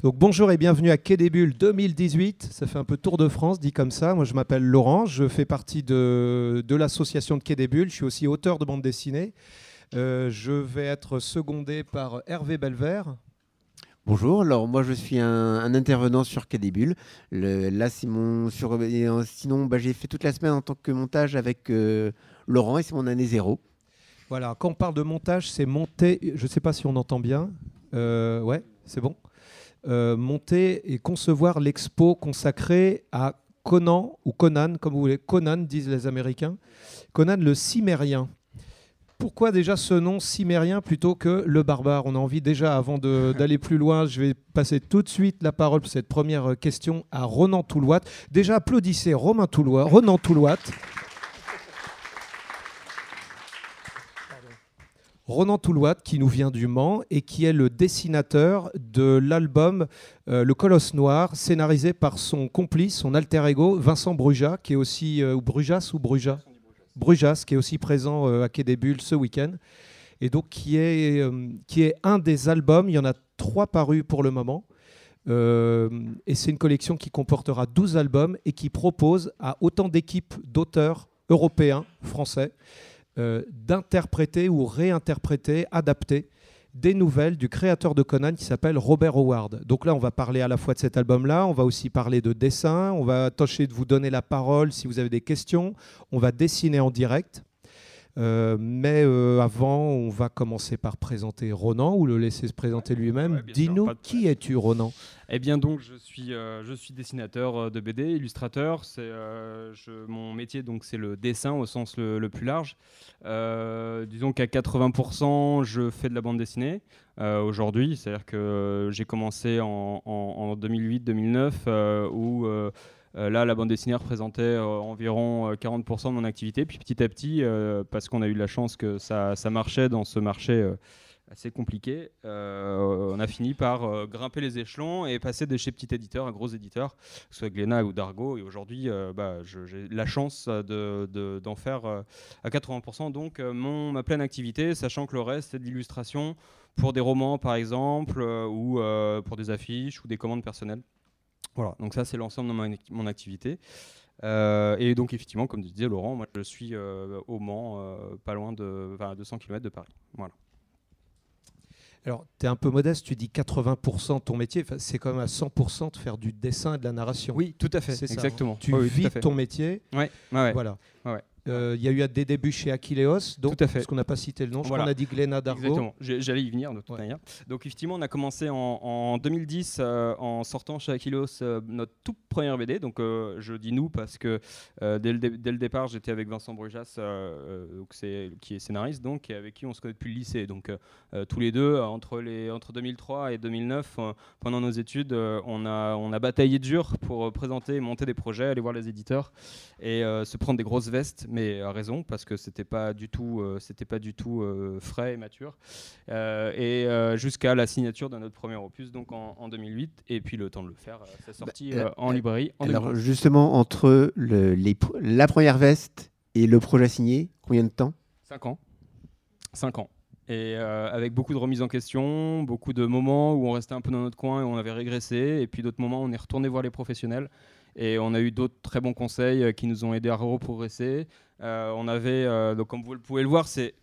Donc bonjour et bienvenue à Quai des Bulles 2018. Ça fait un peu Tour de France, dit comme ça. Moi je m'appelle Laurent, je fais partie de, de l'association de Quai des Bulles. Je suis aussi auteur de bande dessinée. Euh, je vais être secondé par Hervé Belvert. Bonjour, alors moi je suis un, intervenant sur Quai des Bulles. là c'est mon sur, euh, sinon bah, j'ai fait toute la semaine en tant que montage avec euh, Laurent et c'est mon année zéro. Voilà, quand on parle de montage, c'est monter. Je ne sais pas si on entend bien. ouais, c'est bon. Monter et concevoir l'expo consacrée à Conan ou Conan, comme vous voulez. Conan disent les Américains. Conan le Cimérien pourquoi déjà ce nom cimérien plutôt que le barbare On a envie déjà, avant d'aller plus loin, je vais passer tout de suite la parole pour cette première question à Ronan Toulouat. Déjà, applaudissez Romain Toulouat, Ronan Toulouat. Ronan Toulouat, qui nous vient du Mans et qui est le dessinateur de l'album euh, Le Colosse Noir, scénarisé par son complice, son alter ego, Vincent Brujas, qui est aussi. Euh, ou qui est aussi présent euh, à Quai des Bulles ce week-end, et donc qui est, qui est un des albums, il y en a trois parus pour le moment, et c'est une collection qui comportera 12 albums et qui propose à autant d'équipes d'auteurs européens, français, d'interpréter ou réinterpréter, adapter des nouvelles du créateur de Conan qui s'appelle Robert Howard. Donc là, on va parler à la fois de cet album-là, on va aussi parler de dessin, on va tâcher de vous donner la parole si vous avez des questions, on va dessiner en direct. Euh, mais euh, avant, on va commencer par présenter Ronan ou le laisser se présenter lui-même. Dis-nous, qui es-tu, Ronan? Eh bien, donc, je suis, euh, je suis dessinateur de BD, illustrateur. C'est mon métier, donc, c'est le dessin au sens le, plus large. disons qu'à 80%, je fais de la bande dessinée aujourd'hui. C'est-à-dire que j'ai commencé en, en 2008-2009 où euh, là, la bande dessinée représentait euh, environ 40% euh, de mon activité. Puis petit à petit, parce qu'on a eu la chance que ça, marchait dans ce marché assez compliqué, on a fini par grimper les échelons et passer de chez petit éditeur à gros éditeur, que ce soit Glénat ou Dargo. Et aujourd'hui, bah, j'ai la chance d'en faire à 80%, donc mon, ma pleine activité, sachant que le reste, c'est de l'illustration pour des romans, par exemple, ou pour des affiches ou des commandes personnelles. Voilà, donc ça c'est l'ensemble de mon, activité. Euh, et donc effectivement, comme tu disais Laurent, moi je suis euh, au Mans, euh, pas loin de 200 km de Paris. Voilà. Alors, tu es un peu modeste, tu dis 80% de ton métier, c'est quand même à 100% de faire du dessin et de la narration. Oui, tout à fait, c'est exactement. Tu vis ton métier. Oui, ouais, voilà. Euh, il y a eu des débuts chez Aquileos, donc, Tout à fait. parce qu'on n'a pas cité le nom, je crois qu'on a dit Glénat Dargo. Exactement, j'allais y venir de toute manière. Donc effectivement, on a commencé en, 2010 euh, en sortant chez Aquileos euh, notre toute première BD. Donc je dis nous parce que dès le, dès, le, départ, j'étais avec Vincent Brujas, qui est scénariste, donc, et avec qui on se connaît depuis le lycée. Donc tous les deux, entre, les, entre 2003 et 2009, pendant nos études, on, a, on a bataillé dur pour présenter, monter des projets, aller voir les éditeurs et se prendre des grosses vestes mais à raison parce que c'était pas du tout, euh, c'était pas du tout euh, frais et mature. Euh, et jusqu'à la signature de notre premier opus, donc en, 2008, et puis le temps de le faire, c'est sorti bah, en librairie. En alors justement entre le, les, la première veste et le projet signé, combien de temps? 5 ans. 5 ans. Et avec beaucoup de remises en question, beaucoup de moments où on restait un peu dans notre coin et on avait régressé, et puis d'autres moments où on est retourné voir les professionnels. Et on a eu d'autres très bons conseils qui nous ont aidés à reprogresser. Euh, on avait, euh, donc comme vous pouvez le voir, c'est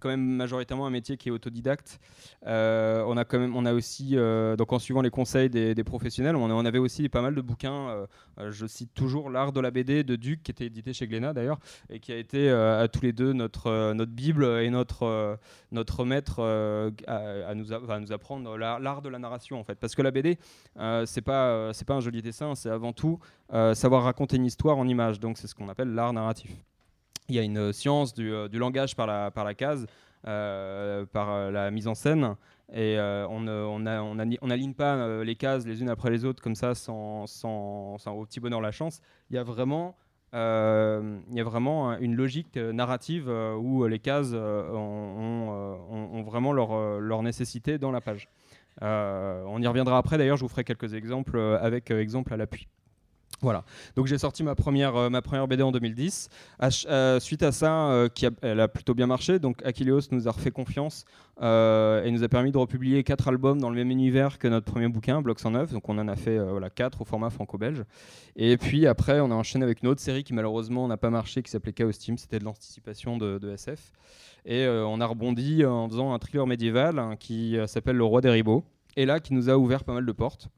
quand même majoritairement un métier qui est autodidacte. Euh, on a quand même, on a aussi, euh, donc en suivant les conseils des, professionnels, on, avait aussi pas mal de bouquins. Euh, je cite toujours l'art de la BD de Duc, qui était édité chez Glénat d'ailleurs, et qui a été à tous les deux notre notre bible et notre notre maître à, nous, nous apprendre l'art de la narration en fait. Parce que la BD, c'est pas c'est pas un joli dessin, c'est avant tout savoir raconter une histoire en images. Donc c'est ce qu'on appelle l'art narratif il y a une science du, euh, langage par la, case, euh, par euh, la mise en scène. Et on n'aligne pas les cases les unes après les autres comme ça sans, au petit bonheur la chance. Il y a vraiment, une logique narrative où les cases ont, vraiment leur, nécessité dans la page. on y reviendra après, d'ailleurs, je vous ferai quelques exemples avec exemple à l'appui. Voilà. Donc j'ai sorti ma première, euh, ma première BD en 2010. Euh, suite à ça, euh, qui elle a plutôt bien marché. Donc Achilleos nous a refait confiance et nous a permis de republier quatre albums dans le même univers que notre premier bouquin, Bloc 109. Donc on en a fait voilà, quatre au format franco-belge. Et puis après, on a enchaîné avec une autre série qui malheureusement n'a pas marché, qui s'appelait Chaos Team. C'était de l'anticipation de, SF. Et on a rebondi en faisant un thriller médiéval hein, qui s'appelle Le Roi des Ribauds. Et là, qui nous a ouvert pas mal de portes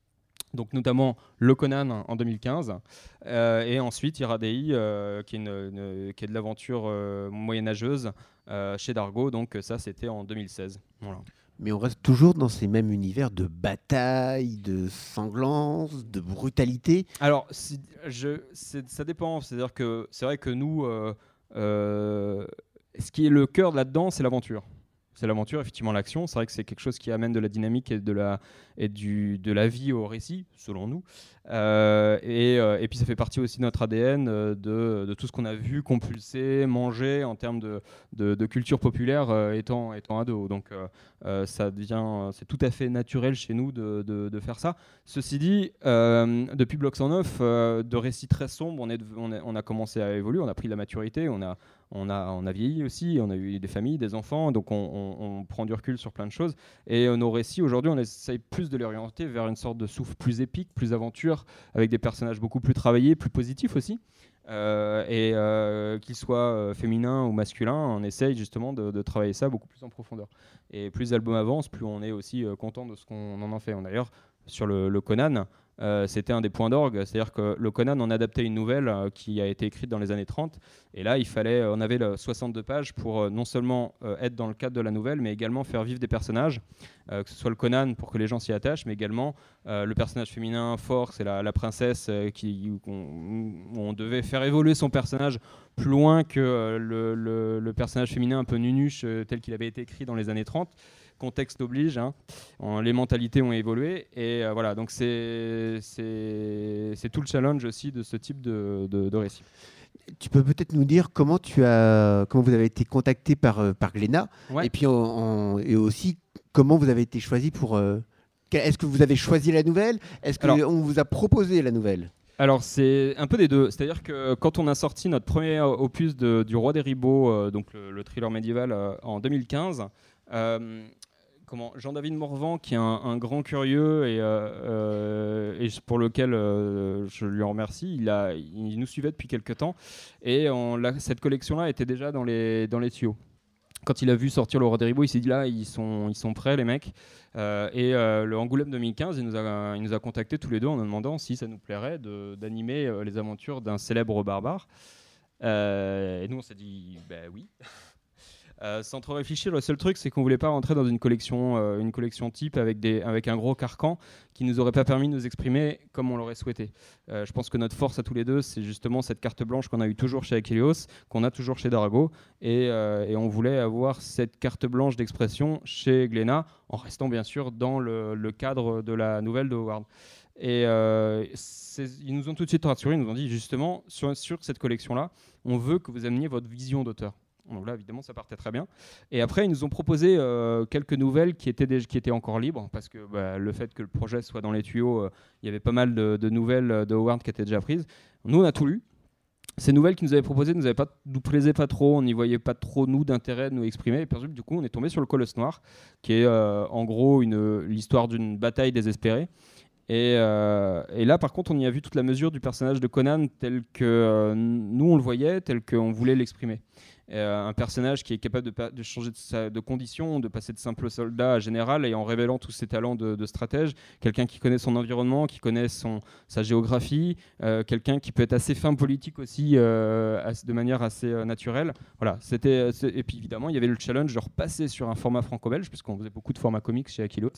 donc notamment le Conan en 2015, euh, et ensuite Iradei, euh, qui, est qui, est de l'aventure euh, moyenâgeuse chez Dargo, donc ça c'était en 2016. Mais on reste toujours dans ces mêmes univers de bataille, de sanglance, de brutalité. Alors, je, ça dépend. C'est-à-dire que c'est vrai que nous, ce qui est le cœur là-dedans, c'est l'aventure c'est l'aventure, effectivement l'action. C'est vrai que c'est quelque chose qui amène de la dynamique et de la, et du, de la vie au récit, selon nous. Euh, et, euh, et, puis ça fait partie aussi de notre ADN, euh, de, de, tout ce qu'on a vu, compulser, manger en termes de, de, culture populaire étant, étant ado. Donc ça c'est tout à fait naturel chez nous de, faire ça. Ceci dit, depuis Bloc 109, de récits très sombres, on, est, on, on, a commencé à évoluer, on a pris de la maturité, on a, on a, on a vieilli aussi, on a eu des familles, des enfants, donc on, prend du recul sur plein de choses. Et euh, nos récits, aujourd'hui, on essaye plus de les orienter vers une sorte de souffle plus épique, plus aventure, avec des personnages beaucoup plus travaillés, plus positifs aussi. Euh, et euh, qu'ils soient féminins ou masculins, on essaye justement de, travailler ça beaucoup plus en profondeur. Et plus l'album avance, plus on est aussi content de ce qu'on en, fait. D'ailleurs, sur le Conan, euh, c'était un des points d'orgue. C'est-à-dire que le Conan en adaptait une nouvelle euh, qui a été écrite dans les années 30. Et là, il fallait, on avait 62 pages pour euh, non seulement être dans le cadre de la nouvelle, mais également faire vivre des personnages, que ce soit le Conan pour que les gens s'y attachent, mais également le personnage féminin fort, c'est la, princesse qui, on, devait faire évoluer son personnage plus loin que le, le personnage féminin un peu nunuche tel qu'il avait été écrit dans les années 30 contexte oblige, hein. les mentalités ont évolué. Et euh, voilà, donc c'est tout le challenge aussi de ce type de, de, récit. Tu peux peut-être nous dire comment tu as, comment vous avez été contacté par euh, par Glénat, et puis et aussi comment vous avez été choisi pour. Euh, est-ce que vous avez choisi la nouvelle? Est-ce qu'on vous a proposé la nouvelle? Alors c'est un peu des deux, c'est-à-dire que quand on a sorti notre premier opus de, du Roi des Ribauds, donc le, thriller médiéval en 2015, Jean-David Morvan, qui est un, grand curieux et, euh, euh, pour lequel euh, je lui en remercie, il, nous suivait depuis quelques temps et cette collection-là était déjà dans les, tuyaux. Quand il a vu sortir le Roi des Ribauds, il s'est dit là, ils sont, prêts, les mecs. et le Angoulême 2015, il nous, a, contactés tous les deux en nous demandant si ça nous plairait d'animer les aventures d'un célèbre barbare. et nous, on s'est dit, ben oui. Euh, sans trop réfléchir, le seul truc, c'est qu'on voulait pas rentrer dans une collection, euh, une collection type avec, des, avec un gros carcan qui nous aurait pas permis de nous exprimer comme on l'aurait souhaité. Euh, je pense que notre force à tous les deux, c'est justement cette carte blanche qu'on a eu toujours chez Achilleos, qu'on a toujours chez Darago, et, on voulait avoir cette carte blanche d'expression chez Glénat, en restant bien sûr dans le, cadre de la nouvelle de Howard. Et ils nous ont tout de suite rassurés, ils nous ont dit justement, sur cette collection-là, on veut que vous ameniez votre vision d'auteur. Donc là, évidemment, ça partait très bien. Et après, ils nous ont proposé euh, quelques nouvelles qui étaient, qui étaient encore libres, parce que bah, le fait que le projet soit dans les tuyaux, euh, il y avait pas mal de, nouvelles de Howard qui étaient déjà prises. Nous, on a tout lu. Ces nouvelles qu'ils nous avaient proposées nous, avaient pas, nous plaisaient pas trop, on n'y voyait pas trop, nous, d'intérêt de nous exprimer. Et du coup, on est tombé sur le Colosse Noir, qui est euh, en gros l'histoire d'une bataille désespérée. Et, là, par contre, on y a vu toute la mesure du personnage de Conan tel que nous, on le voyait, tel qu'on voulait l'exprimer. Euh, un personnage qui est capable de, changer de, de, condition, de passer de simple soldat à général et en révélant tous ses talents de, stratège, quelqu'un qui connaît son environnement, qui connaît son, sa géographie, euh, quelqu'un qui peut être assez fin politique aussi euh, de manière assez naturelle. Voilà, c'était et puis évidemment il y avait le challenge de repasser sur un format franco-belge puisqu'on faisait beaucoup de formats comics chez Aquilos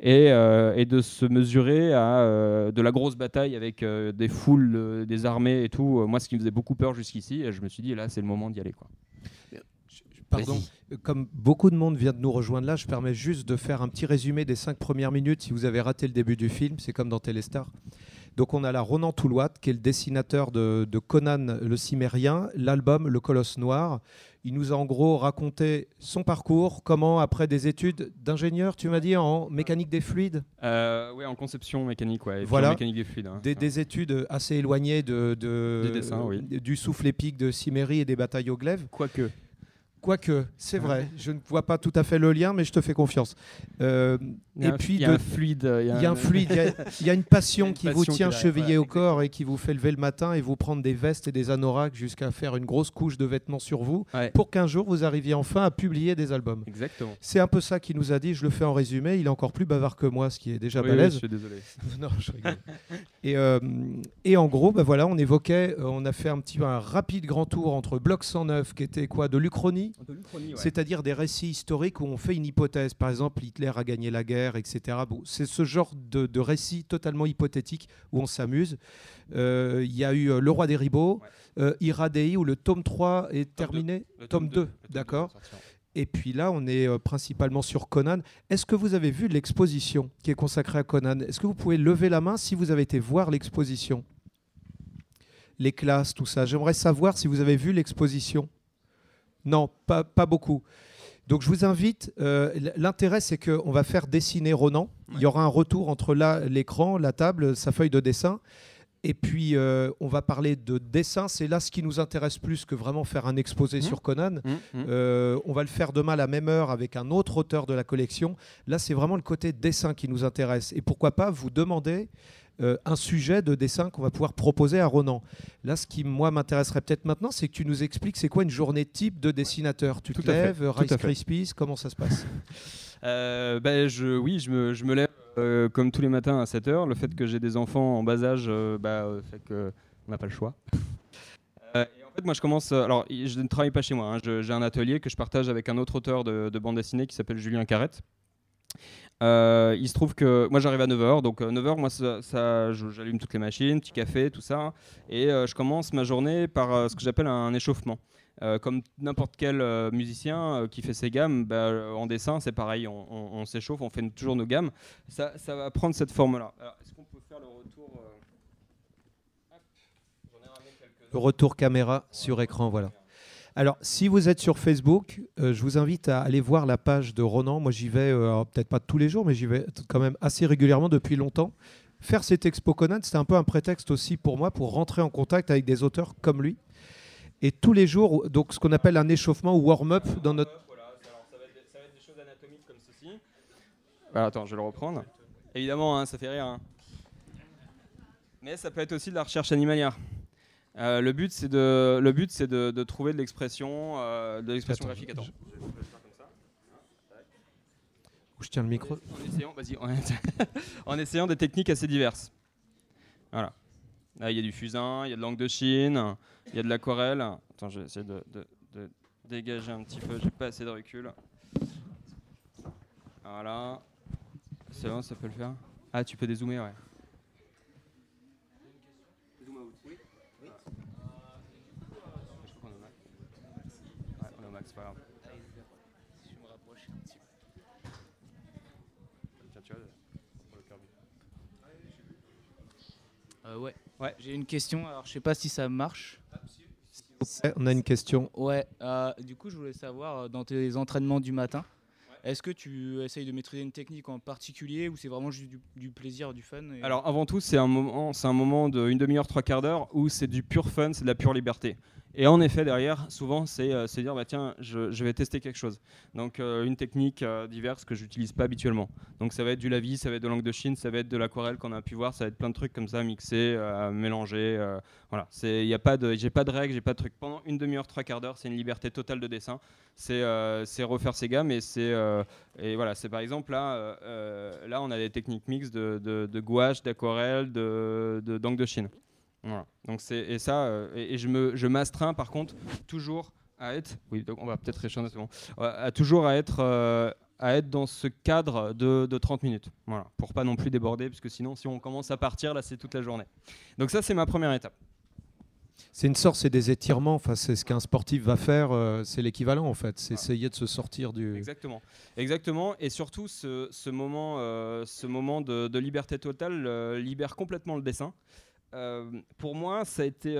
et, et, de se mesurer à de la grosse bataille avec des foules, des armées et tout. Moi, ce qui me faisait beaucoup peur jusqu'ici, et je me suis dit là c'est le moment d'y aller quoi. Pardon, comme beaucoup de monde vient de nous rejoindre là, je permets juste de faire un petit résumé des cinq premières minutes. Si vous avez raté le début du film, c'est comme dans Téléstar. Donc on a la Ronan Touloat, qui est le dessinateur de, Conan le Cimérien, l'album Le Colosse Noir. Il nous a en gros raconté son parcours, comment après des études d'ingénieur, tu m'as dit, en mécanique des fluides euh, Oui, en conception mécanique, ouais, voilà. mécanique des fluides. Hein. Des, études assez éloignées de, du souffle épique de Cimérie et des batailles au glaive. Quoique. Quoique, c'est vrai, je ne vois pas tout à fait le lien, mais je te fais confiance. Euh, et puis, il y a un fluide. Il y a un fluide, il y, a une passion qui vous tient chevillé au corps et qui vous fait lever le matin et vous prendre des vestes et des anoraks jusqu'à faire une grosse couche de vêtements sur vous pour qu'un jour vous arriviez enfin à publier des albums. Exactement. C'est un peu ça qu'il nous a dit. Je le fais en résumé. Il est encore plus bavard que moi, ce qui est déjà balèze. je suis désolé. non, je rigole. et, euh, et en gros, bah voilà, on évoquait, euh, on a fait un petit un rapide grand tour entre Bloc 109, qui était quoi, de l'Uchronie c'est-à-dire des récits historiques où on fait une hypothèse. Par exemple, Hitler a gagné la guerre, etc. Bon, c'est ce genre de, de récit totalement hypothétique où on s'amuse. Euh, il y a eu euh, Le Roi des Ribauds, euh, Iradei, où le tome 3 est terminé. Le tome 2, d'accord. Et puis là, on est principalement sur Conan. Est-ce que vous avez vu l'exposition qui est consacrée à Conan? Est-ce que vous pouvez lever la main si vous avez été voir l'exposition? Les classes, tout ça. J'aimerais savoir si vous avez vu l'exposition. Non, pas, pas beaucoup. Donc je vous invite, euh, l'intérêt c'est qu'on va faire dessiner Ronan. Il y aura un retour entre l'écran, la table, sa feuille de dessin. Et puis euh, on va parler de dessin. C'est là ce qui nous intéresse plus que vraiment faire un exposé mmh. sur Conan. Mmh, mmh. Euh, on va le faire demain à la même heure avec un autre auteur de la collection. Là c'est vraiment le côté dessin qui nous intéresse. Et pourquoi pas vous demander euh, un sujet de dessin qu'on va pouvoir proposer à Ronan. Là, ce qui, moi, m'intéresserait peut-être maintenant, c'est que tu nous expliques c'est quoi une journée type de dessinateur. Tu te lèves, Rice Krispies, comment ça se passe? Euh, ben, je, Oui, je me, je me lève euh, comme tous les matins à 7h. Le fait que j'ai des enfants en bas âge bah, fait qu'on n'a pas le choix. en fait, moi, je commence. Alors, je ne travaille pas chez moi. Hein. j'ai un atelier que je partage avec un autre auteur de, de bande dessinée qui s'appelle Julien Carrette. Euh, il se trouve que moi j'arrive à 9h, donc 9h, euh, moi j'allume toutes les machines, petit café, tout ça, et euh, je commence ma journée par ce que j'appelle un échauffement. comme n'importe quel musicien qui fait ses gammes, bah, en dessin c'est pareil, on, s'échauffe, on fait toujours nos gammes. Ça, va prendre cette forme-là. Est-ce qu'on peut faire Le retour caméra sur écran, voilà. Alors, si vous êtes sur Facebook, euh, je vous invite à aller voir la page de Ronan. Moi, j'y vais, euh, peut-être pas tous les jours, mais j'y vais quand même assez régulièrement depuis longtemps. Faire cette expo Conan, c'était un peu un prétexte aussi pour moi pour rentrer en contact avec des auteurs comme lui. Et tous les jours, donc ce qu'on appelle un échauffement ou warm-up dans notre. Ça, va être, des choses anatomiques comme ceci. Attends, je vais le reprendre. Évidemment, hein, ça fait rire. Hein. Mais ça peut être aussi de la recherche animalière. Euh, le but, c'est de, le but, c'est de, de trouver de l'expression, euh, de l'expression graphique. Attends. Je... tiens le micro. En essayant, en essayant des techniques assez diverses. Voilà. Là, il y a du fusain, il y a de l'angle de Chine, il y a de l'aquarelle. Attends, je vais essayer de, de, de dégager un petit peu. J'ai pas assez de recul. Voilà. C'est bon, ça peut le faire? Ah, tu peux dézoomer, ouais. Euh, ouais. ouais. J'ai une question, alors je sais pas si ça marche. On a une question. Ouais, euh, du coup je voulais savoir, euh, dans tes entraînements du matin, est-ce que tu essayes de maîtriser une technique en particulier ou c'est vraiment juste du, plaisir, du fun Alors avant tout, c'est un moment, c'est un moment d'une demi-heure, trois quarts d'heure où c'est du pur fun, c'est de la pure liberté. Et en effet, derrière, souvent, c'est euh, dire bah, tiens, je, vais tester quelque chose. Donc, euh, une technique euh, diverse que j'utilise pas habituellement. Donc, ça va être du lavis, ça va être de l'angle de Chine, ça va être de l'aquarelle qu'on a pu voir, ça va être plein de trucs comme ça, mixés, mélangés. voilà, j'ai pas de, j'ai pas de règles, j'ai pas de trucs. Pendant une demi-heure, trois quarts d'heure, c'est une liberté totale de dessin. C'est refaire ses gammes et c'est et voilà, c'est par exemple là, là, on a des techniques mixtes de, de, gouache, d'aquarelle, de d'angle de Chine. Voilà. Donc c'est et ça euh, et, je me je m'astreins par contre toujours à être oui donc on va peut-être échanger bon, à toujours à être euh, à être dans ce cadre de, de, 30 minutes voilà pour pas non plus déborder parce que sinon si on commence à partir là c'est toute la journée donc ça c'est ma première étape C'est une sorte, c'est des étirements. Enfin, c'est ce qu'un sportif va faire. Euh, c'est l'équivalent en fait. C'est essayer de se sortir du. Exactement, exactement. Et surtout, ce, moment, euh, ce moment de, liberté totale euh, libère complètement le dessin. Pour moi, ça a, été,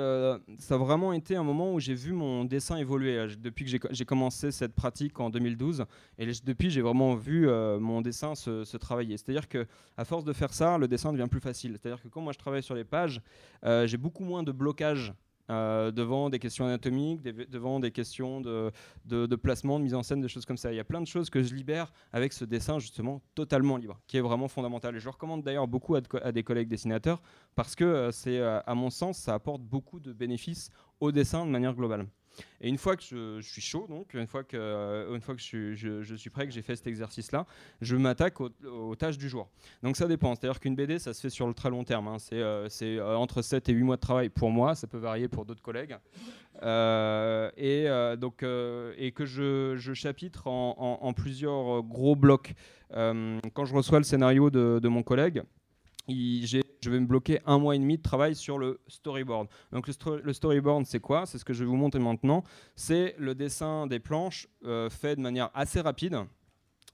ça a vraiment été un moment où j'ai vu mon dessin évoluer. Depuis que j'ai commencé cette pratique en 2012, et depuis, j'ai vraiment vu mon dessin se, se travailler. C'est-à-dire que, à force de faire ça, le dessin devient plus facile. C'est-à-dire que quand moi je travaille sur les pages, j'ai beaucoup moins de blocage euh, devant des questions anatomiques, devant des questions de, placement, de mise en scène, des choses comme ça. Il y a plein de choses que je libère avec ce dessin justement totalement libre, qui est vraiment fondamental. Et je recommande d'ailleurs beaucoup à, des collègues dessinateurs parce que euh, c'est, euh, à mon sens, ça apporte beaucoup de bénéfices au dessin de manière globale. Et une fois que je, suis chaud, donc une fois que, euh, je, suis prêt, que j'ai fait cet exercice-là, je m'attaque aux, tâches du jour. Donc ça dépend. C'est-à-dire qu'une BD, ça se fait sur le très long terme. Hein. C'est euh, euh, entre 7 et 8 mois de travail pour moi. Ça peut varier pour d'autres collègues. et, donc, et que je, chapitre en, plusieurs gros blocs. quand je reçois le scénario de, de mon collègue, je vais me bloquer un mois et demi de travail sur le storyboard. Donc le, storyboard, c'est quoi? C'est ce que je vais vous montrer maintenant. C'est le dessin des planches euh, fait de manière assez rapide.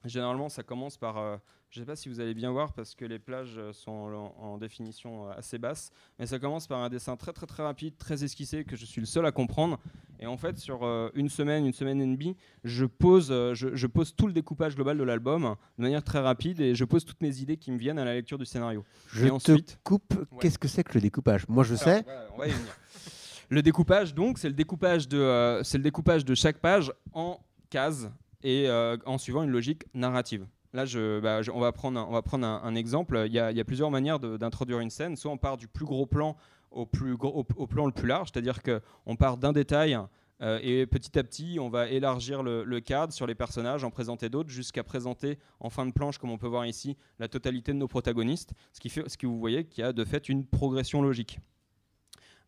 Généralement, ça commence par euh, je ne sais pas si vous allez bien voir parce que les plages sont en, définition assez basse, mais ça commence par un dessin très très très rapide, très esquissé que je suis le seul à comprendre. Et en fait, sur euh, une semaine, une semaine et demie, je pose, euh, je, pose tout le découpage global de l'album de manière très rapide et je pose toutes mes idées qui me viennent à la lecture du scénario. Je et ensuite, coupe. Qu'est-ce que c'est que le découpage? Moi, je sais. on va y venir. le découpage, donc, c'est le découpage de, euh, c'est le découpage de chaque page en cases et en suivant une logique narrative. Là, bah, on va prendre un, exemple. Il y, a, plusieurs manières d'introduire une scène. Soit on part du plus gros plan au, plan le plus large, c'est-à-dire qu'on part d'un détail euh, et petit à petit, on va élargir le, cadre sur les personnages, en présenter d'autres, jusqu'à présenter en fin de planche, comme on peut voir ici, la totalité de nos protagonistes, ce qui fait, ce que vous voyez qu'il y a de fait une progression logique.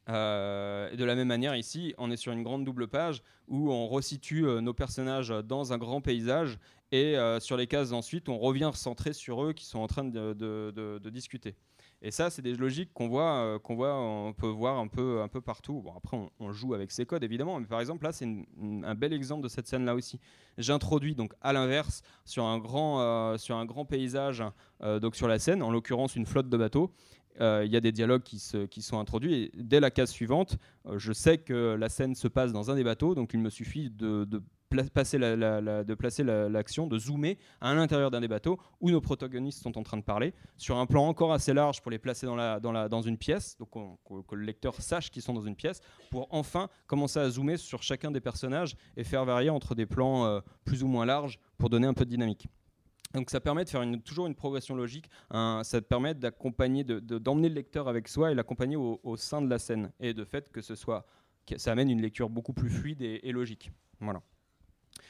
Euh, de la même manière, ici, on est sur une grande double page où on resitue euh, nos personnages dans un grand paysage et euh, sur les cases ensuite, on revient recentrer sur eux qui sont en train de, discuter. Et ça, c'est des logiques qu'on voit, qu'on voit, on peut voir un peu, un peu partout. Bon, après, on, joue avec ces codes évidemment, mais par exemple là, c'est un bel exemple de cette scène-là aussi. J'introduis donc à l'inverse sur un grand, sur un grand paysage, donc sur la scène, en l'occurrence une flotte de bateaux, euh, il y a des dialogues qui, sont introduits. Et dès la case suivante, euh, je sais que la scène se passe dans un des bateaux, donc il me suffit de, placer l'action, de zoomer à l'intérieur d'un des bateaux où nos protagonistes sont en train de parler, sur un plan encore assez large pour les placer dans, une pièce, donc que le lecteur sache qu'ils sont dans une pièce, pour enfin commencer à zoomer sur chacun des personnages et faire varier entre des plans euh, plus ou moins larges pour donner un peu de dynamique. Donc ça permet de faire toujours une progression logique, ça permet d'accompagner, d'emmener le lecteur avec soi et l'accompagner au, sein de la scène, et de fait que ce soit, ça amène une lecture beaucoup plus fluide et, logique. Voilà.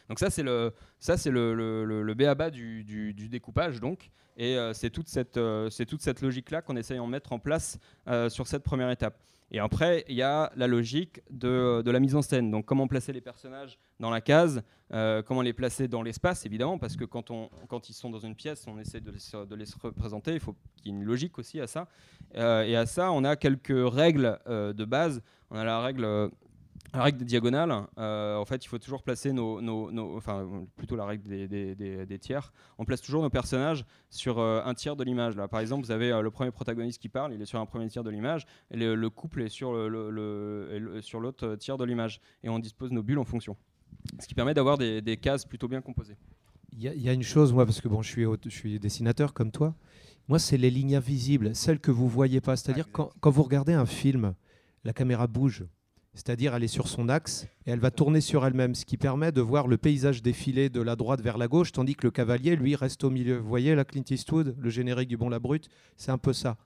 Donc ça c'est le ça c'est le, le, le, béaba du, du, découpage donc et euh, c'est toute cette euh, c'est toute cette logique là qu'on essaye de mettre en place euh, sur cette première étape. Et après, il y a la logique de, la mise en scène. Donc, comment placer les personnages dans la case, comment les placer dans l'espace, évidemment, parce que quand, on, quand ils sont dans une pièce, on essaie de les, de les représenter. Il faut qu'il y ait une logique aussi à ça. Et à ça, on a quelques règles de base. On a la règle la règle des diagonales, euh, en fait, il faut toujours placer nos, enfin plutôt la règle des, tiers. On place toujours nos personnages sur euh, un tiers de l'image. Là, par exemple, vous avez euh, le premier protagoniste qui parle, il est sur un premier tiers de l'image, et le, couple est sur le, sur l'autre tiers de l'image, et on dispose nos bulles en fonction. Ce qui permet d'avoir des, cases plutôt bien composées. Il y, a une chose, moi, parce que bon, je suis, je suis dessinateur comme toi. Moi, c'est les lignes invisibles, celles que vous voyez pas. C'est-à-dire ah, quand, quand vous regardez un film, la caméra bouge c'est-à-dire elle est sur son axe et elle va tourner sur elle-même, ce qui permet de voir le paysage défiler de la droite vers la gauche, tandis que le cavalier, lui, reste au milieu. Vous voyez la Clint Eastwood, le générique du Bon la Brute, c'est un peu ça.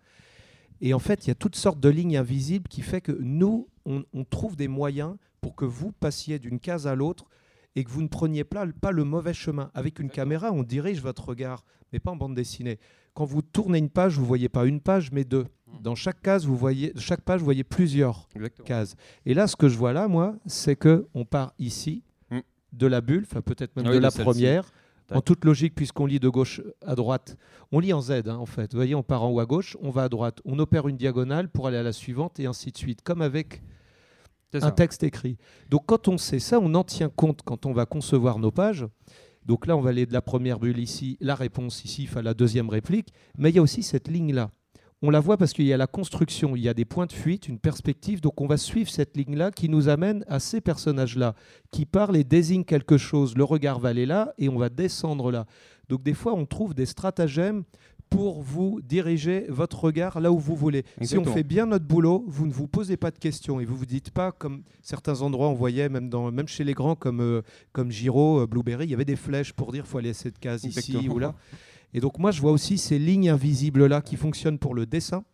Et en fait, il y a toutes sortes de lignes invisibles qui fait que nous, on, trouve des moyens pour que vous passiez d'une case à l'autre et que vous ne preniez pas, pas le mauvais chemin. Avec une caméra, on dirige votre regard, mais pas en bande dessinée. Quand vous tournez une page, vous ne voyez pas une page, mais deux. Dans chaque case, vous voyez, chaque page, vous voyez plusieurs cases. Et là, ce que je vois là, moi, c'est que on part ici mm. de la bulle, enfin peut-être même ah de la première. En toute logique, puisqu'on lit de gauche à droite, on lit en Z hein, en fait. Vous voyez, on part en haut à gauche, on va à droite, on opère une diagonale pour aller à la suivante et ainsi de suite. Comme avec un texte écrit. Donc quand on sait ça, on en tient compte quand on va concevoir nos pages. Donc là, on va aller de la première bulle ici, la réponse ici, enfin la deuxième réplique. Mais il y a aussi cette ligne-là. On la voit parce qu'il y a la construction, il y a des points de fuite, une perspective. Donc on va suivre cette ligne-là qui nous amène à ces personnages-là, qui parlent et désignent quelque chose. Le regard va aller là et on va descendre là. Donc des fois, on trouve des stratagèmes pour vous diriger votre regard là où vous voulez. Si on fait bien notre boulot, vous ne vous posez pas de questions et vous vous dites pas comme certains endroits on voyait même dans même chez les grands comme euh, comme Giro, euh, Blueberry, il y avait des flèches pour dire faut aller à cette case ici ou là. Et donc moi je vois aussi ces lignes invisibles là qui fonctionnent pour le dessin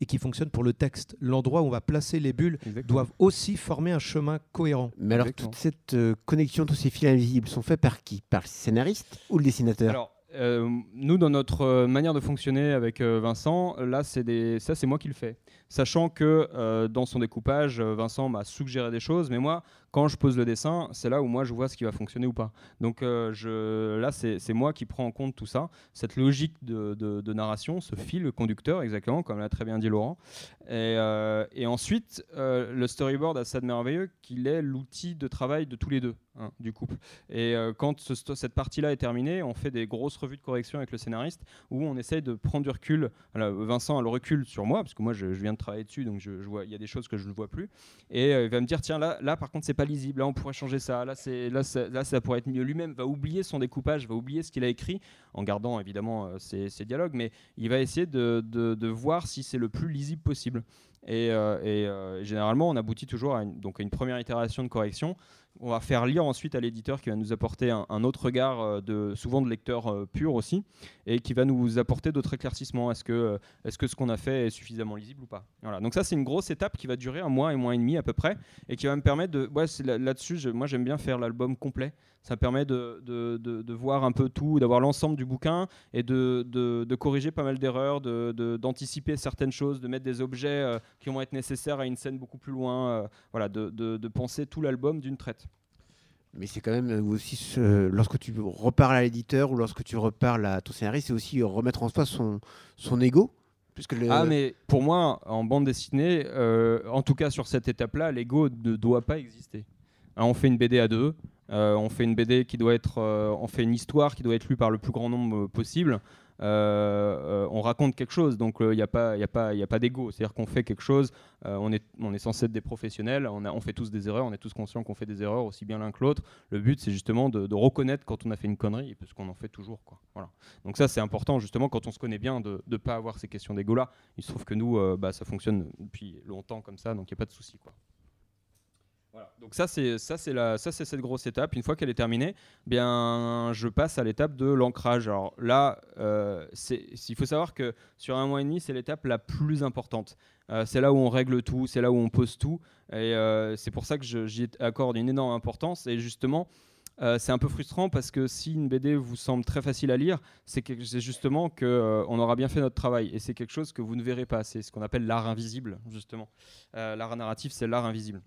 et qui fonctionnent pour le texte. L'endroit où on va placer les bulles doivent aussi former un chemin cohérent. Mais alors toute cette euh, connexion, tous ces fils invisibles sont faits par qui? Par le scénariste ou le dessinateur? Nous, dans notre euh, manière de fonctionner avec euh, Vincent, là, c'est ça, c'est moi qui le fais. Sachant que dans son découpage, Vincent m'a suggéré des choses, mais moi, quand je pose le dessin, c'est là où moi je vois ce qui va fonctionner ou pas. Donc je, là, c'est moi qui prends en compte tout ça, cette logique de, narration, ce fil conducteur, exactement, comme l'a très bien dit Laurent. Et, ensuite, le storyboard a ça de merveilleux qu'il est l'outil de travail de tous les deux. Hein, du couple. Et euh, quand cette partie-là est terminée, on fait des grosses revues de correction avec le scénariste où on essaye de prendre du recul. Vincent a le recul sur moi parce que moi je, viens travailler dessus, donc je, vois il y a des choses que je ne vois plus. Et euh, il va me dire tiens là, là par contre c'est pas lisible, là on pourrait changer ça, là c'est là, là ça pourrait être mieux. Lui-même va oublier son découpage, va oublier ce qu'il a écrit en gardant évidemment euh, ses, dialogues, mais il va essayer de, de voir si c'est le plus lisible possible. Et, généralement, on aboutit toujours à donc à une première itération de correction on va faire lire ensuite à l'éditeur qui va nous apporter un, autre regard, euh, de, souvent de lecteur euh, pur aussi, et qui va nous apporter d'autres éclaircissements. Est-ce que, euh, est que ce qu'on a fait est suffisamment lisible ou pas? Voilà. Donc ça, c'est une grosse étape qui va durer un mois et mois et demi à peu près, et qui va me permettre de... Là-dessus, moi j'aime bien faire l'album complet. Ça permet de, de, voir un peu tout, d'avoir l'ensemble du bouquin, et de, corriger pas mal d'erreurs, d'anticiper certaines choses, de mettre des objets qui vont être nécessaires à une scène beaucoup plus loin, voilà, de penser tout l'album d'une traite. Mais c'est quand même euh, aussi, lorsque tu reparles à l'éditeur ou lorsque tu reparles à ton scénariste, c'est aussi remettre en soi son, son ego. Puisque Ah, mais pour moi, en bande dessinée, euh, en tout cas sur cette étape-là, l'ego ne doit pas exister. Hein, on fait une BD à deux, euh, on fait une BD qui doit être, on fait une histoire qui doit être lue par le plus grand nombre possible. Euh, euh, on raconte quelque chose, donc il euh, n'y a pas, y d'ego. C'est-à-dire qu'on fait quelque chose, on, est, on censé être des professionnels, on, fait tous des erreurs, on est tous conscients qu'on fait des erreurs aussi bien l'un que l'autre. Le but, c'est justement de, reconnaître quand on a fait une connerie, parce qu'on en fait toujours. Voilà. Donc ça, c'est important, justement, quand on se connaît bien, de ne pas avoir ces questions d'ego-là. Il se trouve que nous, bah, ça fonctionne depuis longtemps comme ça, donc il n'y a pas de souci. Donc ça c'est ça c'est la ça c'est cette grosse étape. Une fois qu'elle est terminée, bien je passe à l'étape de l'ancrage. Alors là, euh, il faut savoir que sur un mois et demi, c'est l'étape la plus importante. Euh, c'est là où on règle tout, c'est là où on pose tout, et euh, c'est pour ça que j'y accorde une énorme importance. Et justement, c'est un peu frustrant parce que si une BD vous semble très facile à lire, c'est justement qu'on on aura bien fait notre travail. Et c'est quelque chose que vous ne verrez pas. C'est ce qu'on appelle l'art invisible, justement. l'art narratif, c'est l'art invisible.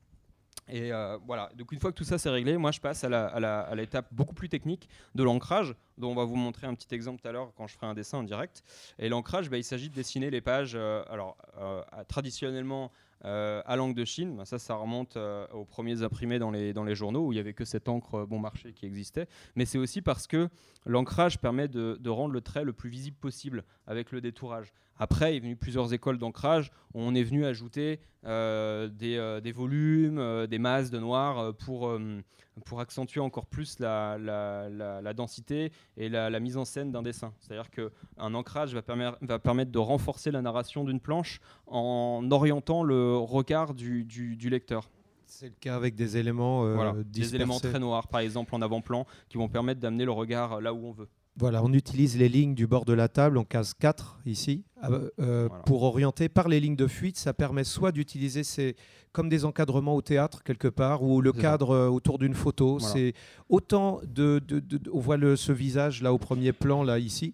Et euh, voilà, donc une fois que tout ça c'est réglé, moi je passe à l'étape beaucoup plus technique de l'ancrage, dont on va vous montrer un petit exemple tout à l'heure quand je ferai un dessin en direct. Et l'ancrage, bah, il s'agit de dessiner les pages, euh, alors euh, traditionnellement à langue de Chine, bah, ça ça remonte aux premiers imprimés dans les, dans les journaux où il n'y avait que cette encre bon marché qui existait, mais c'est aussi parce que l'ancrage permet de, de rendre le trait le plus visible possible avec le détourage. Après, il est venu plusieurs écoles d'ancrage où on est venu ajouter euh, euh, des, volumes, euh, des masses de noir pour, pour accentuer encore plus la, la, densité et la, mise en scène d'un dessin. C'est-à-dire qu'un ancrage va, permettre, va permettre de renforcer la narration d'une planche en orientant le regard du, du, lecteur. C'est le cas avec des éléments Des éléments très noirs, par exemple en avant-plan, qui vont permettre d'amener le regard là où on veut. Voilà, on utilise les lignes du bord de la table en case 4 ici euh, euh, pour orienter par les lignes de fuite. Ça permet soit d'utiliser ces comme des encadrements au théâtre quelque part ou le cadre euh, autour d'une photo. C'est autant de, on voit le, ce visage là au premier plan là ici.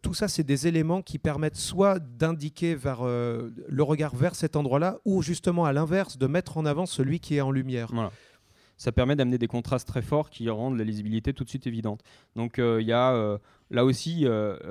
tout ça, c'est des éléments qui permettent soit d'indiquer vers le regard vers cet endroit-là, ou justement à l'inverse, de mettre en avant celui qui est en lumière. Ça permet d'amener des contrastes très forts qui rendent la lisibilité tout de suite évidente. Donc il y a là aussi,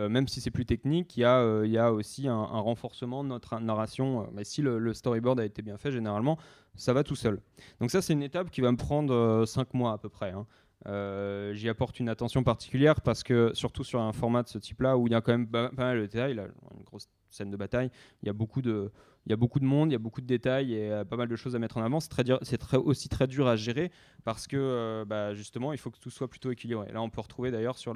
même si c'est plus technique, il y, a, aussi un, renforcement de notre narration. mais si le, storyboard a été bien fait, généralement, ça va tout seul. Donc ça, c'est une étape qui va me prendre 5 mois à peu près. Hein. Euh, j'y apporte une attention particulière parce que, surtout sur un format de ce type-là, où il y a quand même pas, mal de détails, une grosse scène de bataille, il y a beaucoup de, il y a beaucoup de monde, il y a beaucoup de détails et pas mal de choses à mettre en avant. C'est aussi très dur à gérer parce que euh, bah, justement, il faut que tout soit plutôt équilibré. Là, on peut retrouver d'ailleurs sur,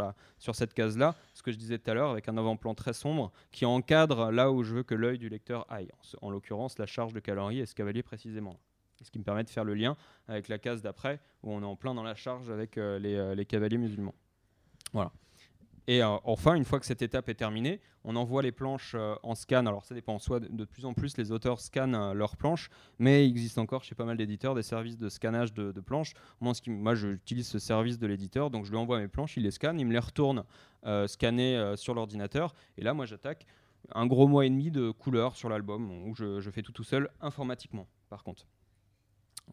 cette case-là ce que je disais tout à l'heure avec un avant-plan très sombre qui encadre là où je veux que l'œil du lecteur aille. En, en l'occurrence, la charge de calories et ce cavalier précisément ce qui me permet de faire le lien avec la case d'après, où on est en plein dans la charge avec euh, euh, les, cavaliers musulmans. Voilà. Et euh, enfin, une fois que cette étape est terminée, on envoie les planches en scan. Alors ça dépend, soit de, de plus en plus les auteurs scannent leurs planches, mais il existe encore chez pas mal d'éditeurs des services de scannage de, planches. Moi, ce qui, j'utilise ce service de l'éditeur, donc je lui envoie mes planches, il les scanne, il me les retourne scannées sur l'ordinateur, et là moi j'attaque un gros mois et demi de couleurs sur l'album, où je, je fais tout tout seul informatiquement par contre.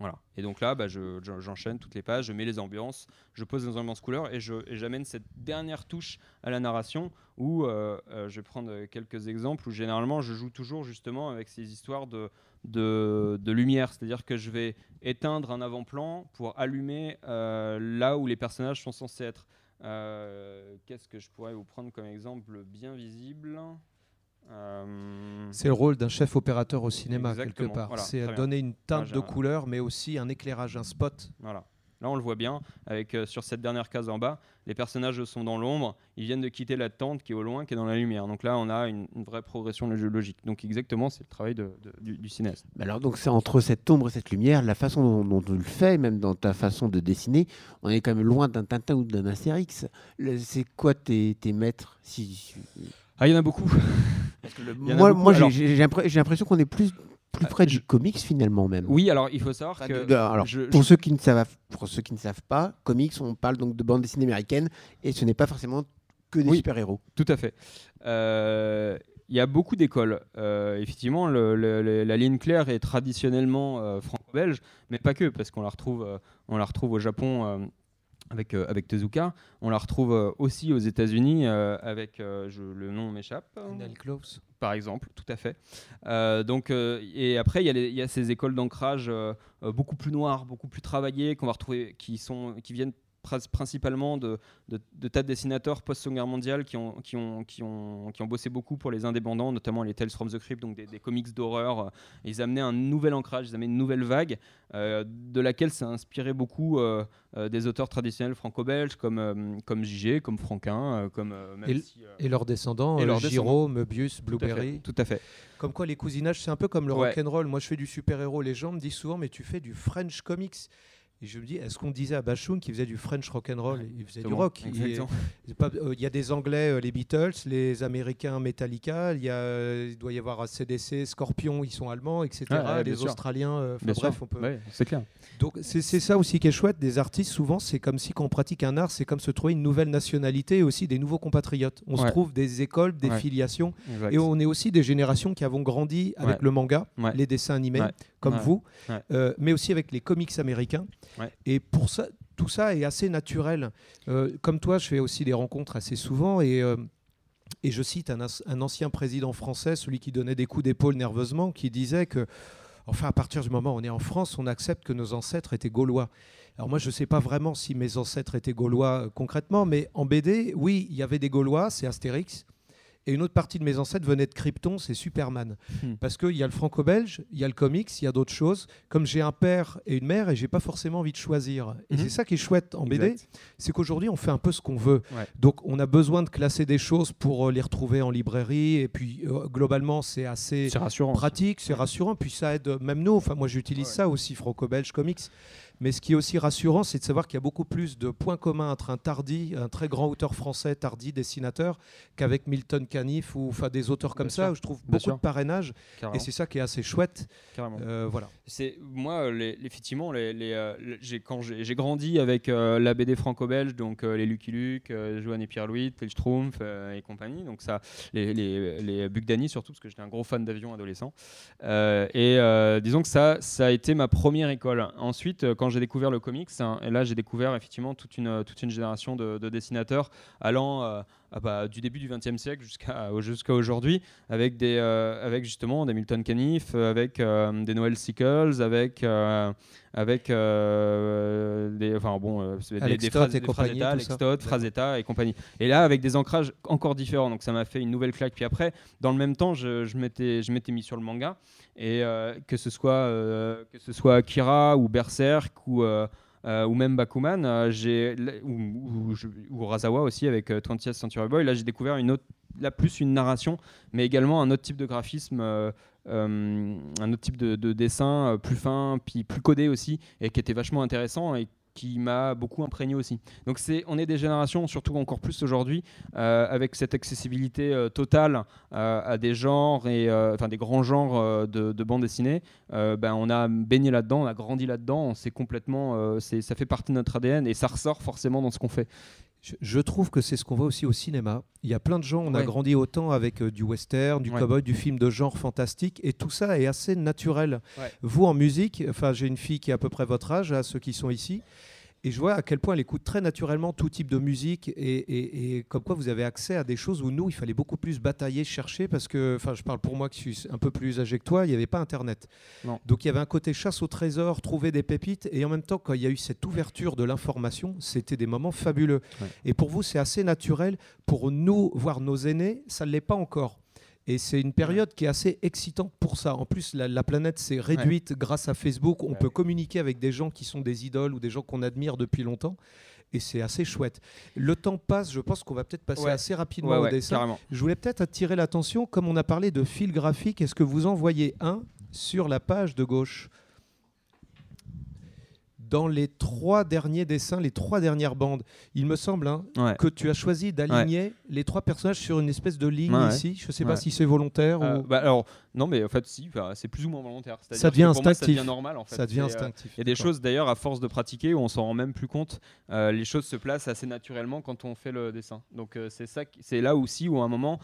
Voilà. Et donc là, bah, j'enchaîne toutes les pages, je mets les ambiances, je pose les ambiances couleurs et j'amène cette dernière touche à la narration où euh, euh, je vais prendre quelques exemples où généralement je joue toujours justement avec ces histoires de, lumière. C'est-à-dire que je vais éteindre un avant-plan pour allumer euh, là où les personnages sont censés être. Qu'est-ce que je pourrais vous prendre comme exemple bien visible? C'est le rôle d'un chef opérateur au cinéma, quelque part. c'est donner une teinte de couleur, mais aussi un éclairage, un spot. Voilà. Là, on le voit bien, avec euh, sur cette dernière case en bas, les personnages sont dans l'ombre, ils viennent de quitter la tente qui est au loin, qui est dans la lumière. Donc là, on a une, vraie progression logique. Donc exactement, c'est le travail de, du, cinéaste. Alors donc c'est entre cette ombre et cette lumière, la façon dont, tu le fais, même dans ta façon de dessiner, on est quand même loin d'un Tintin ou d'un Astérix. C'est quoi tes, tes maîtres si... Ah, il y en a beaucoup. Moi, moi j'ai l'impression qu'on est plus plus près du comics finalement même. Oui, alors il faut savoir que alors, pour ceux qui ne savent pour ceux qui ne savent pas, comics on parle donc de bande dessinée américaine et ce n'est pas forcément que des super-héros. Tout à fait. Euh, il y a beaucoup d'écoles. Euh, effectivement, la ligne claire est traditionnellement euh, franco-belge, mais pas que, parce qu'on la retrouve, on la retrouve au Japon avec, euh, avec Tezuka. On la retrouve euh, aussi aux États-Unis euh, avec, je, le nom m'échappe. Par exemple, tout à fait. donc, et après, il y, y, a ces écoles d'ancrage beaucoup plus noires, beaucoup plus travaillées, qu'on va retrouver, qui, sont, qui viennent principalement de, de, tas de dessinateurs post-Seconde Guerre mondiale qui ont, qui, ont, qui, ont, qui ont bossé beaucoup pour les indépendants, notamment les Tales from the Crypt, donc des, comics d'horreur. Ils amenaient un nouvel ancrage, ils amenaient une nouvelle vague euh, de laquelle s'est inspiré beaucoup euh, euh, des auteurs traditionnels franco-belges comme, comme comme Franquin, comme et, leurs descendants, et Giraud, Möbius, Blueberry. Tout à fait. Comme quoi les cousinages, c'est un peu comme le rock'n'roll. Moi, je fais du super-héros. Les gens me disent souvent, mais tu fais du French comics. Et je me dis, est-ce qu'on disait à Bashung qu'il faisait du French rock and roll? Il faisait du rock. Euh, il, y a des Anglais, euh, les Beatles, les Américains, Metallica. Il, y a, euh, il doit y avoir CDC, Scorpion, ils sont allemands, etc. les Australiens. bref, on peut. c'est clair. Donc c'est ça aussi qui est chouette. Des artistes, souvent, c'est comme si quand on pratique un art, c'est comme se trouver une nouvelle nationalité et aussi des nouveaux compatriotes. On se trouve des écoles, des filiations, et on est aussi des générations qui avons grandi avec le manga, les dessins animés, comme vous, mais aussi avec les comics américains. Et pour ça, tout ça est assez naturel. Euh, comme toi, je fais aussi des rencontres assez souvent et, euh, et je cite un, un, ancien président français, celui qui donnait des coups d'épaule nerveusement, qui disait que, enfin, à partir du moment où on est en France, on accepte que nos ancêtres étaient gaulois. Alors moi, je ne sais pas vraiment si mes ancêtres étaient gaulois euh, concrètement, mais en BD, oui, il y avait des gaulois, c'est Astérix. Et une autre partie de mes ancêtres venait de Krypton, c'est Superman. Hmm. Parce qu'il y a le franco-belge, il y a le comics, il y a d'autres choses. Comme j'ai un père et une mère, et j'ai pas forcément envie de choisir. Et c'est hmm. ça qui est chouette en BD, c'est qu'aujourd'hui, on fait un peu ce qu'on veut. Donc, on a besoin de classer des choses pour euh, les retrouver en librairie. Et puis, euh, globalement, c'est assez pratique, c'est rassurant. Puis, ça aide, même nous, enfin, moi, j'utilise ça aussi, franco-belge comics. Mais ce qui est aussi rassurant, c'est de savoir qu'il y a beaucoup plus de points communs entre un Tardy, un très grand auteur français, Tardy, dessinateur, qu'avec Milton Caniff ou enfin des auteurs comme ça, où je trouve beaucoup de parrainage. Et c'est ça qui est assez chouette. Euh, voilà. C'est moi, effectivement, les, euh, j'ai quand j'ai grandi avec euh, la BD franco-belge, donc les Lucky Luke, Joanne et Pierre-Louis, Schtroumpf et compagnie. Donc ça, les, les, les Bugdani surtout, parce que j'étais un gros fan d'avion adolescent. et disons que ça, ça a été ma première école. Ensuite, quand j'ai découvert le comics, hein, et là j'ai découvert effectivement toute une, toute une génération de, dessinateurs allant euh, ah bah, du début du XXe siècle jusqu'à jusqu'à aujourd'hui, avec, des, euh, avec justement des Milton Caniff, avec euh, des Noel Sickles, avec, avec des, enfin, bon, des, des, phrases, et compagnie, Frazetta et compagnie. Et là, avec des ancrages encore différents, donc ça m'a fait une nouvelle claque. Puis après, dans le même temps, je, je m'étais mis sur le manga, et que ce soit, que ce soit Akira ou Berserk ou euh, ou même Bakuman, euh, j'ai ou, ou, Razawa aussi avec 20th euh, Century Boy. Là, j'ai découvert une plus une narration, mais également un autre type de graphisme. un autre type de, de dessin plus fin, puis plus codé aussi, et qui était vachement intéressant qui m'a beaucoup imprégné aussi. Donc c'est, on est des générations, surtout encore plus aujourd'hui, euh, avec cette accessibilité euh, totale euh, à des genres et enfin des grands genres de, de bande dessinée. ben on a baigné là-dedans, on a grandi là-dedans, on complètement, c'est, ça fait partie de notre ADN et ça ressort forcément dans ce qu'on fait. Je, trouve que c'est ce qu'on voit aussi au cinéma. Il y a plein de gens, on a grandi autant avec du western, du cowboy, du film de genre fantastique, et tout ça est assez naturel. Vous en musique, enfin j'ai une fille qui est à peu près votre âge, à ceux qui sont ici, et je vois à quel point elle écoute très naturellement tout type de musique et, comme quoi vous avez accès à des choses où nous, il fallait beaucoup plus batailler, chercher parce que, enfin, je parle pour moi qui suis un peu plus âgé que toi, il n'y avait pas Internet. Donc il y avait un côté chasse au trésor, trouver des pépites et en même temps, quand il y a eu cette ouverture de l'information, c'était des moments fabuleux. Et pour vous, c'est assez naturel. Pour nous, voir nos aînés, ça ne l'est pas encore. Et c'est une période qui est assez excitante pour ça. En plus, la, planète s'est réduite grâce à Facebook. On peut communiquer avec des gens qui sont des idoles ou des gens qu'on admire depuis longtemps. Et c'est assez chouette. Le temps passe, je pense qu'on va peut-être passer assez rapidement au dessin. Je voulais peut-être attirer l'attention, comme on a parlé de fil graphique, est-ce que vous en voyez un sur la page de gauche? Dans les trois derniers dessins, les trois dernières bandes, il me semble hein, que tu as choisi d'aligner les trois personnages sur une espèce de ligne ici. Je ne sais pas si c'est volontaire euh, ou. Bah, alors non, mais en fait si, c'est plus ou moins volontaire. Ça devient instinctif. ça devient normal en fait. Ça devient euh, instinctif. Il y a des choses d'ailleurs à force de pratiquer où on s'en rend même plus compte. Euh, les choses se placent assez naturellement quand on fait le dessin. Donc c'est ça, c'est là aussi où à un moment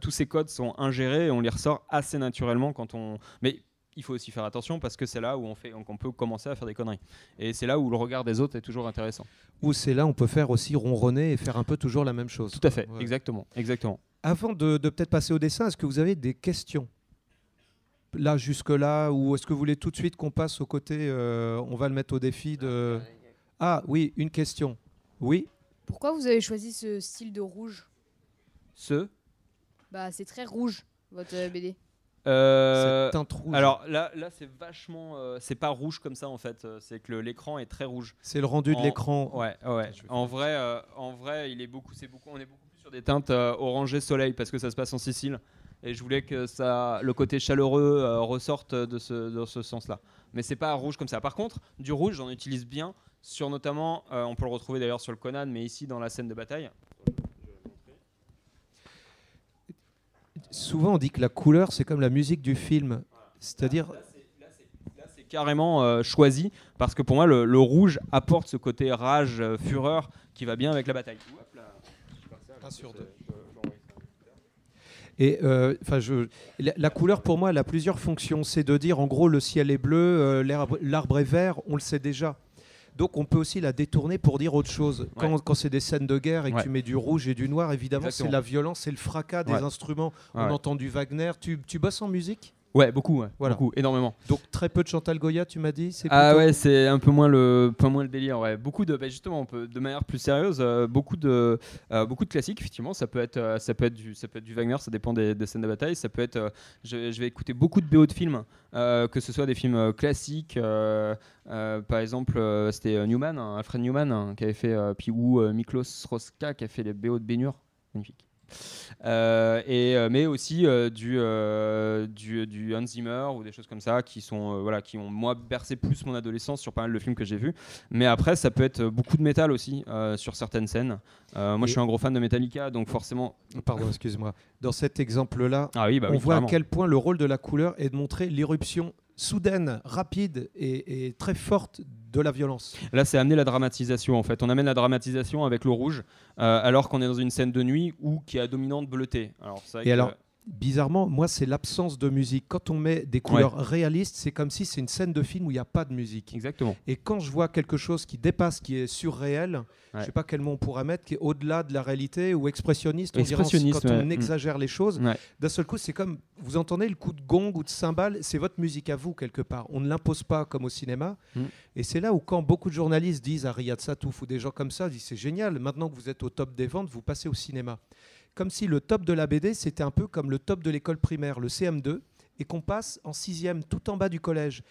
tous ces codes sont ingérés et on les ressort assez naturellement quand on. Mais il faut aussi faire attention parce que c'est là où on, fait, on peut commencer à faire des conneries. Et c'est là où le regard des autres est toujours intéressant. Ou c'est là où on peut faire aussi ronronner et faire un peu toujours la même chose. Tout à fait, exactement, exactement. Avant de, peut-être passer au dessin, est-ce que vous avez des questions? Là, jusque-là, ou est-ce que vous voulez tout de suite qu'on passe au côté, euh, on va le mettre au défi de... Ah oui, une question. Oui? Pourquoi vous avez choisi ce style de rouge? Ce? Bah c'est très rouge, votre euh, alors là, là c'est vachement. Euh, c'est pas rouge comme ça en fait. Euh, c'est que l'écran est très rouge. C'est le rendu de l'écran. Ouais, ouais. En vrai, en vrai, il est beaucoup. C'est beaucoup. On est beaucoup plus sur des teintes orangées soleil parce que ça se passe en Sicile. Et je voulais que ça, le côté chaleureux ressorte de ce, dans ce sens-là. Mais c'est pas rouge comme ça. Par contre, du rouge, j'en utilise bien sur notamment. on peut le retrouver d'ailleurs sur le Conan, mais ici dans la scène de bataille. Souvent on dit que la couleur c'est comme la musique du film. C'est-à-dire. Là, c'est carrément euh, choisi parce que pour moi le, rouge apporte ce côté rage, euh, fureur qui va bien avec la bataille. Et euh, la, couleur pour moi elle a plusieurs fonctions. C'est de dire en gros le ciel est bleu, l'arbre est vert, on le sait déjà. Donc on peut aussi la détourner pour dire autre chose. Quand, c'est des scènes de guerre et que tu mets du rouge et du noir, évidemment, c'est la violence, c'est le fracas des instruments. On entend du Wagner. Tu, tu bosses en musique? Ouais, beaucoup, voilà. beaucoup, énormément. Donc très peu de Chantal Goya, tu m'as dit. Ah ouais, c'est un peu moins le, peu moins le délire. Ouais, beaucoup de, bah, justement, peut, de manière plus sérieuse, euh, beaucoup de, euh, beaucoup de classiques. Effectivement, ça peut être, euh, ça peut être du, ça peut être du Wagner, ça dépend des, scènes de bataille. Ça peut être, je, je, vais écouter beaucoup de BO de films, que ce soit des films classiques. par exemple, c'était Newman, hein, Alfred Newman, hein, qui avait fait, puis ou Miklos Roska, qui a fait les BO de Bénur, magnifique. Euh, et, euh, mais aussi euh, du, du, du, Hans Zimmer ou des choses comme ça qui, sont, voilà, qui ont moi bercé plus mon adolescence sur pas mal de films que j'ai vus. Mais après, ça peut être beaucoup de métal aussi sur certaines scènes. moi, je suis un gros fan de Metallica, donc forcément. Pardon, excuse-moi. Dans cet exemple-là, ah oui, bah on voit à quel point le rôle de la couleur est de montrer l'irruption soudaine, rapide et, très forte de la violence. Là, c'est amener la dramatisation en fait. On amène la dramatisation avec le rouge, euh, alors qu'on est dans une scène de nuit où qui a dominante bleutée. et alors, bizarrement, moi, c'est l'absence de musique. Quand on met des couleurs réalistes, c'est comme si c'est une scène de film où il n'y a pas de musique. Exactement. Et quand je vois quelque chose qui dépasse, qui est surréel, je ne sais pas quel mot on pourrait mettre, qui est au-delà de la réalité ou expressionniste, on expressionniste quand on exagère les choses, d'un seul coup, c'est comme, vous entendez le coup de gong ou de cymbale, c'est votre musique à vous quelque part. On ne l'impose pas comme au cinéma. Mm. Et c'est là où quand beaucoup de journalistes disent à Riyad Satouf ou des gens comme ça, disent c'est génial, maintenant que vous êtes au top des ventes, vous passez au cinéma comme si le top de la BD, c'était un peu comme le top de l'école primaire, le CM2, et qu'on passe en sixième, tout en bas du collège.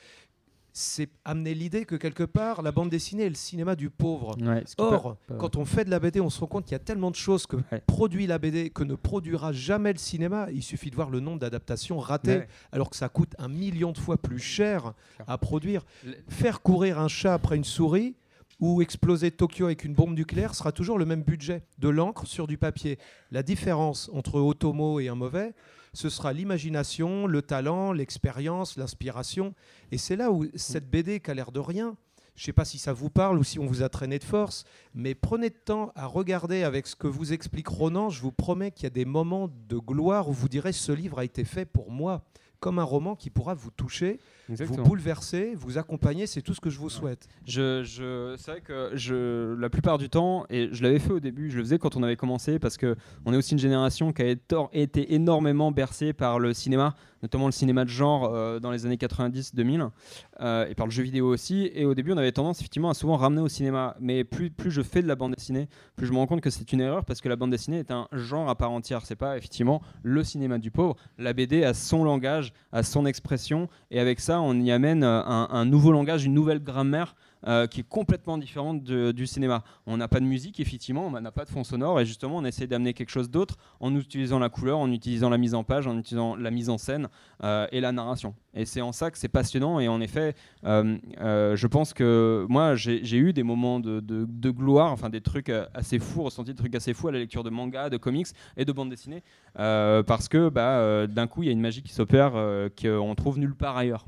C'est amener l'idée que quelque part, la bande dessinée est le cinéma du pauvre. Or, quand on fait de la BD, on se rend compte qu'il y a tellement de choses que produit la BD que ne produira jamais le cinéma. Il suffit de voir le nombre d'adaptations ratées, alors que ça coûte un million de fois plus cher à produire. Faire courir un chat après une souris, ou exploser Tokyo avec une bombe nucléaire sera toujours le même budget de l'encre sur du papier. La différence entre Otomo et un mauvais, ce sera l'imagination, le talent, l'expérience, l'inspiration. Et c'est là où cette BD qui a l'air de rien, je ne sais pas si ça vous parle ou si on vous a traîné de force, mais prenez de temps à regarder avec ce que vous explique Ronan. Je vous promets qu'il y a des moments de gloire où vous direz ce livre a été fait pour moi comme un roman qui pourra vous toucher, vous bouleverser, vous accompagner. C'est tout ce que je vous souhaite. Je, je c'est vrai que je, la plupart du temps, et je l'avais fait au début, je le faisais quand on avait commencé, parce que on est aussi une génération qui a été énormément bercée par le cinéma notamment le cinéma de genre euh, dans les années 90-2000, euh, et par le jeu vidéo aussi. Et au début, on avait tendance effectivement à souvent ramener au cinéma. Mais plus, plus je fais de la bande dessinée, plus je me rends compte que c'est une erreur parce que la bande dessinée est un genre à part entière. C'est pas effectivement le cinéma du pauvre. La BD a son langage, a son expression, et avec ça, on y amène euh, un nouveau langage, une nouvelle grammaire euh, qui est complètement différente du cinéma. On n'a pas de musique, effectivement, on n'a pas de fond sonore, et justement, on essaie d'amener quelque chose d'autre en utilisant la couleur, en utilisant la mise en page, en utilisant la mise en scène euh, et la narration. Et c'est en ça que c'est passionnant, et en effet, euh, je pense que moi, j'ai eu des moments de, gloire, enfin des trucs assez fous, ressenti des trucs assez fous à la lecture de manga, de comics et de bandes dessinées, parce que bah, d'un coup, il y a une magie qui s'opère qu'on trouve nulle part ailleurs.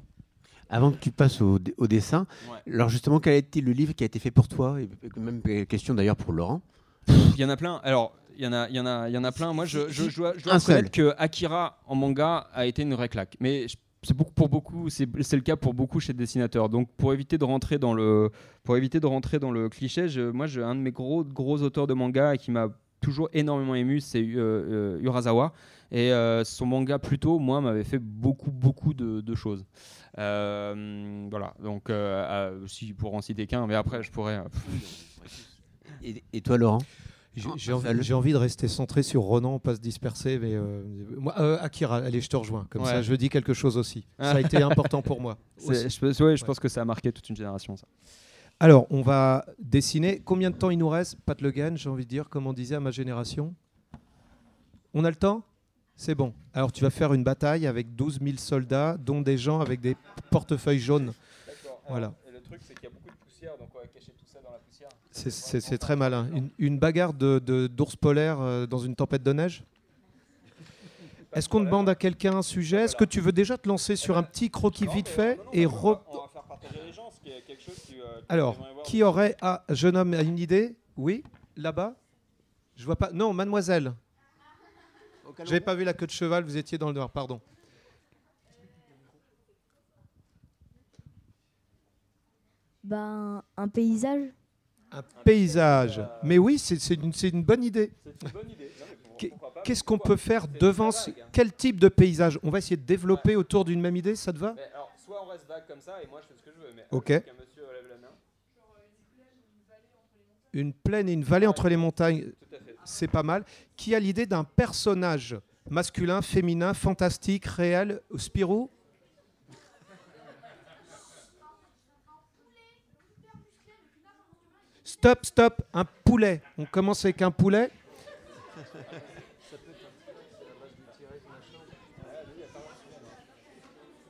Avant que tu passes au, dessin, alors justement, quel a été le livre qui a été fait pour toi et Même question d'ailleurs pour Laurent. Il y en a plein. Alors, il y en a, il y en a, il y en a plein. Moi, je, je, dois, je reconnaître que Akira en manga a été une vraie claque. Mais c'est beaucoup pour beaucoup, c'est le cas pour beaucoup chez les dessinateurs. Donc, pour éviter de rentrer dans le, pour éviter de rentrer dans le cliché, je, moi, un de mes gros, gros auteurs de manga qui m'a toujours énormément ému, c'est euh, euh, Urasawa. Et euh, son manga, plutôt, moi, m'avait fait beaucoup, beaucoup de, de choses. Euh, voilà, donc euh, si pour en citer qu'un, mais après je pourrais. Et, toi, Laurent? J'ai envie, envie, de rester centré sur Ronan, pas se disperser, mais moi, Akira, allez, je te rejoins. Comme ça, je dis quelque chose aussi. Ça a été important pour moi. Je, ouais, je pense que ça a marqué toute une génération, ça. Alors, on va dessiner. Combien de temps il nous reste Pat Le Guen, j'ai envie de dire, comme on disait à ma génération? On a le temps? C'est bon. Alors tu vas faire une bataille avec 12 000 soldats, dont des gens avec des portefeuilles jaunes. Voilà. Et le truc, c'est qu'il y a beaucoup de poussière, donc on va cacher tout ça dans la poussière. C'est très malin. Une, bagarre d'ours de, d'ours polaires euh, dans une tempête de neige? Est-ce qu'on demande à quelqu'un un sujet? Est-ce que tu veux déjà te lancer sur un petit croquis vite fait et on va faire partager les gens, ce qui est quelque chose qui, euh, Alors, qui aurait... Ah, jeune homme a une idée? Oui Là-bas? Je vois pas... Non, mademoiselle. J'avais pas vu la queue de cheval, vous étiez dans le noir, pardon. Ben, un paysage. Un paysage. Mais oui, c'est une, une, bonne idée. Qu'est-ce qu'on peut faire devant Quel type de paysage? On va essayer de développer autour d'une même idée, ça te va? Soit on reste vague comme ça, et moi je fais ce que je veux. Mais ok. Une plaine et une vallée entre les montagnes c'est pas mal, qui a l'idée d'un personnage masculin, féminin, fantastique, réel, Spirou Stop, stop, un poulet. On commence avec un poulet.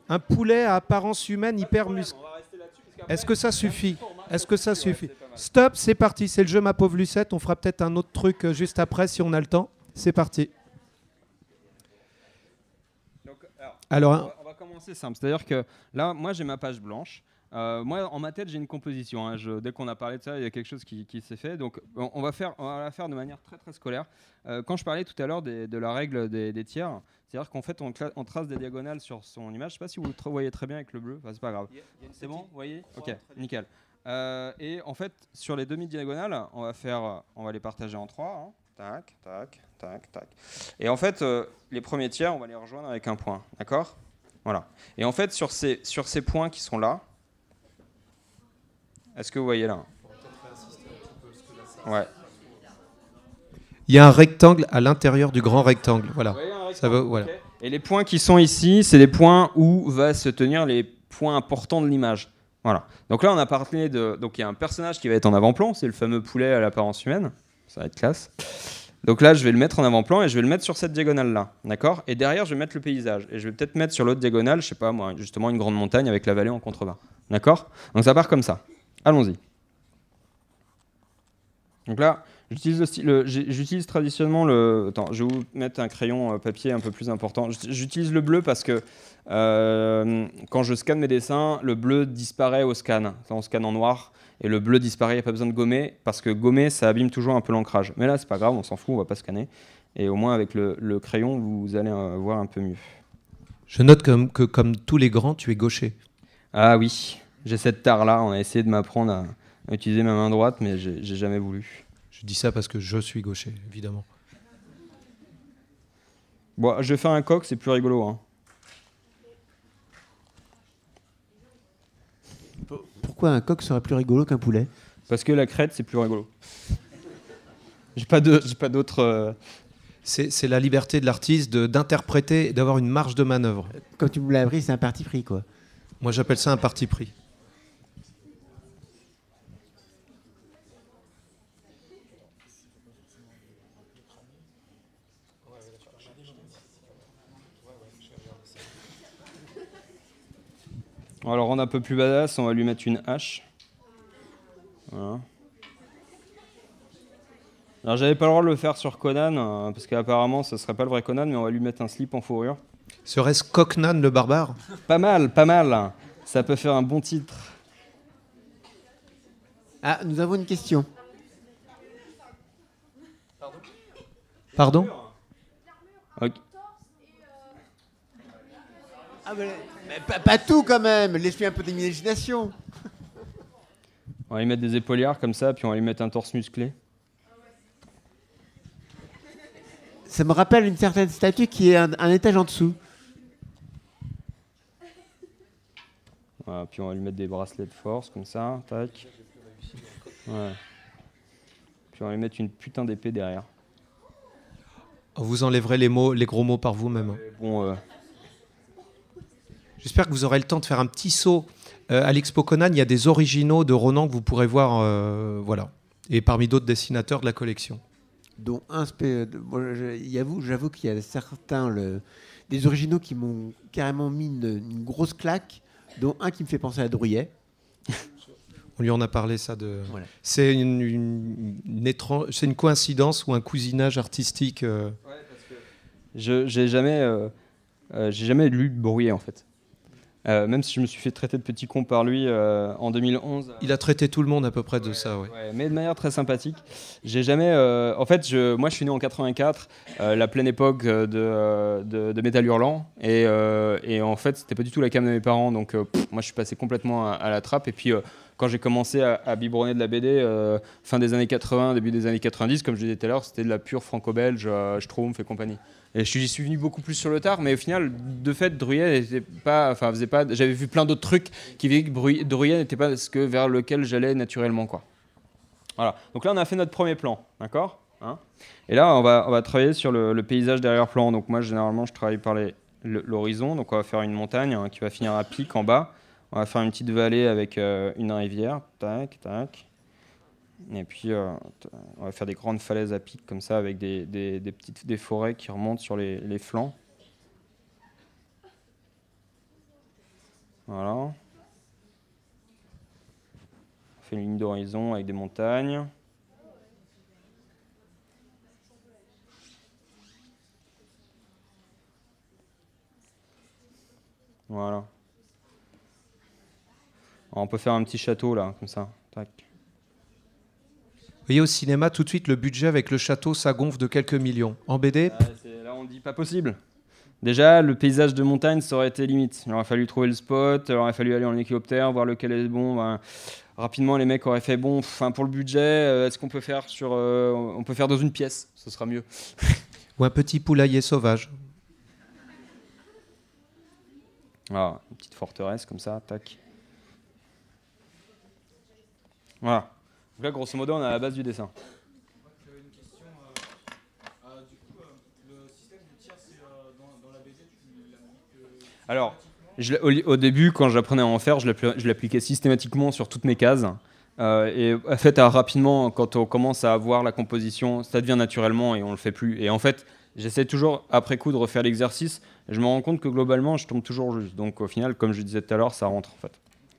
Un poulet à apparence humaine hyper musclé. Est-ce que ça suffit Est-ce que ça suffit Stop, c'est parti. C'est le jeu Ma pauvre Lucette. On fera peut-être un autre truc euh, juste après si on a le temps. C'est parti. alors, on, va, commencer simple. C'est-à-dire que là, moi, j'ai ma page blanche. Euh, moi, en ma tête, j'ai une composition. Hein. dès qu'on a parlé de ça, il y a quelque chose qui, s'est fait. Donc, on, va faire, on va la faire de manière très très scolaire. Euh, quand je parlais tout à l'heure de la règle des, tiers, c'est-à-dire qu'en fait, on, trace des diagonales sur son image. Je ne sais pas si vous le voyez très bien avec le bleu. Enfin, c'est pas grave. C'est bon, vous voyez? Ok, nickel. Euh, et en fait, sur les demi-diagonales, on va faire, on va les partager en trois. Hein. Tac, tac, tac, tac. Et en fait, les premiers tiers, on va les rejoindre avec un point. D'accord? Voilà. Et en fait, sur ces, sur ces points qui sont là, est-ce que vous voyez là Ouais. Il y a un rectangle à l'intérieur du grand rectangle. Voilà. Ça voilà. Et les points qui sont ici, c'est les points où va se tenir les points importants de l'image. Voilà. Donc là, on a parlé de. Donc il y a un personnage qui va être en avant-plan, c'est le fameux poulet à l'apparence humaine. Ça va être classe. Donc là, je vais le mettre en avant-plan et je vais le mettre sur cette diagonale-là. D'accord? Et derrière, je vais mettre le paysage. Et je vais peut-être mettre sur l'autre diagonale, je sais pas moi, justement une grande montagne avec la vallée en contrebas. D'accord? Donc ça part comme ça. Allons-y. Donc là, j'utilise traditionnellement le. Attends, je vais vous mettre un crayon euh, papier un peu plus important. J'utilise le bleu parce que euh, quand je scanne mes dessins, le bleu disparaît au scan. On scanne en noir et le bleu disparaît. Il n'y a pas besoin de gommer parce que gommer, ça abîme toujours un peu l'ancrage. Mais là, c'est pas grave, on s'en fout, on va pas scanner. Et au moins, avec le, crayon, vous allez euh, voir un peu mieux. Je note que, comme tous les grands, tu es gaucher. Ah oui, j'ai cette tare-là. On a essayé de m'apprendre à, utiliser ma main droite, mais j'ai jamais voulu. Je dis ça parce que je suis gaucher, évidemment. Bon, je vais faire un coq, c'est plus rigolo. Hein. Pourquoi un coq serait plus rigolo qu'un poulet? Parce que la crête, c'est plus rigolo. J'ai pas d'autres. Euh, c'est la liberté de l'artiste d'interpréter, d'avoir une marge de manœuvre. Quand tu me l'as appris, c'est un parti pris, quoi. Moi, j'appelle ça un parti pris. Alors on a un peu plus badass, on va lui mettre une hache. Voilà. Alors j'avais pas le droit de le faire sur Conan, euh, parce qu'apparemment ce serait pas le vrai Conan, mais on va lui mettre un slip en fourrure. Serait-ce Cocknan le barbare? Pas mal, pas mal. Ça peut faire un bon titre. Ah, nous avons une question. Pardon? Ah, pas, tout quand même, laisse-lui un peu d'imagination. On va lui mettre des épaulières comme ça, puis on va lui mettre un torse musclé. Ça me rappelle une certaine statue qui est un, étage en dessous. puis on va lui mettre des bracelets de force comme ça, tac. Puis on va lui mettre une putain d'épée derrière. Vous enlèverez les mots, les gros mots par vous-même. Bon, euh, J'espère que vous aurez le temps de faire un petit saut euh, à l'Expo Conan. Il y a des originaux de Ronan que vous pourrez voir, euh, voilà, et parmi d'autres dessinateurs de la collection. Dont un, j'avoue qu'il y a certains le, des originaux qui m'ont carrément mis une, grosse claque, dont un qui me fait penser à Drouillet. On lui en a parlé, ça. De... C'est une, une, étrange... c'est une coïncidence ou un cousinage artistique. Euh... Ouais, parce que je j'ai jamais, euh, j'ai jamais lu Brouillet en fait. Euh, même si je me suis fait traiter de petit con par lui euh, en 2011. Il a traité tout le monde à peu près de ça, ouais. Mais de manière très sympathique. J'ai jamais. Euh, en fait, je, moi, je suis né en 84, la pleine époque de, de, de Métal Hurlant, et, et, en fait, c'était pas du tout la cam de mes parents, donc moi, je suis passé complètement à, la trappe. Et puis, quand j'ai commencé à, à, biberonner de la BD, fin des années 80, début des années 90, comme je disais tout à l'heure, c'était de la pure franco-belge, Schtroumpf et compagnie. Et je suis venu beaucoup plus sur le tard, mais au final, de fait, Druyet n'était pas, enfin, faisait pas. J'avais vu plein d'autres trucs qui disaient que Druyet n'était pas ce que vers lequel j'allais naturellement, quoi. Voilà. Donc là, on a fait notre premier plan, d'accord hein? Et là, on va, on va travailler sur le, paysage derrière-plan. Donc moi, généralement, je travaille par l'horizon. Donc on va faire une montagne hein, qui va finir à pic en bas. On va faire une petite vallée avec euh, une rivière. Tac, tac. Et puis, euh, on va faire des grandes falaises à pic comme ça, avec des, petites des forêts qui remontent sur les, flancs. Voilà. On fait une ligne d'horizon avec des montagnes. Voilà. on peut faire un petit château là, comme ça. Tac. Voyez, au cinéma, tout de suite, le budget avec le château, ça gonfle de quelques millions. En BD Ah, là, on dit pas possible. Déjà, le paysage de montagne, ça aurait été limite. Il aurait fallu trouver le spot, il aurait fallu aller en hélicoptère, voir lequel est bon. ben, rapidement, les mecs auraient fait bon, enfin pour le budget, euh, est-ce qu'on peut faire sur, euh, on peut faire dans une pièce, ce sera mieux. Ou un petit poulailler sauvage Voilà, une petite forteresse comme ça, tac. Voilà. Donc là, grosso modo, on est à la base du dessin. Alors, je au, au début, quand j'apprenais à en faire, je l'appli- je l'appliquais systématiquement sur toutes mes cases. Euh, et en fait, rapidement, quand on commence à avoir la composition, ça devient naturellement et on le fait plus. Et en fait, j'essaie toujours, après coup, de refaire l'exercice. Je me rends compte que globalement, je tombe toujours juste. Donc au final, comme je disais tout à l'heure, ça rentre en fait.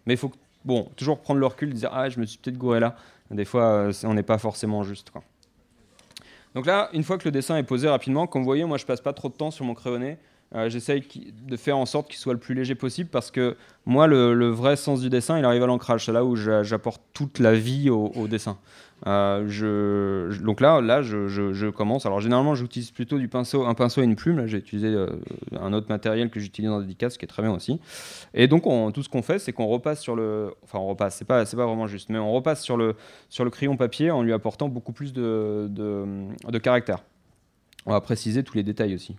Mais il faut, bon, toujours prendre le recul, dire ah, je me suis peut-être gouré là. Des fois, euh, on n'est pas forcément juste. Donc là, une fois que le dessin est posé rapidement, comme vous voyez, moi je passe pas trop de temps sur mon crayonné. Euh, J'essaye de faire en sorte qu'il soit le plus léger possible parce que moi, le, vrai sens du dessin, il arrive à l'ancrage. C'est là où j'a- j'apporte toute la vie au dessin. Euh, donc là, là je, commence. Alors généralement, j'utilise plutôt du pinceau, un pinceau et une plume. Là, j'ai utilisé euh, un autre matériel que j'utilise dans la dédicace, qui est très bien aussi. Et donc, on- tout ce qu'on fait, c'est qu'on repasse sur le. Enfin, on repasse, c'est pas, c'est pas vraiment juste, mais on repasse sur le, sur le crayon papier en lui apportant beaucoup plus de, de, caractère. On va préciser tous les détails aussi.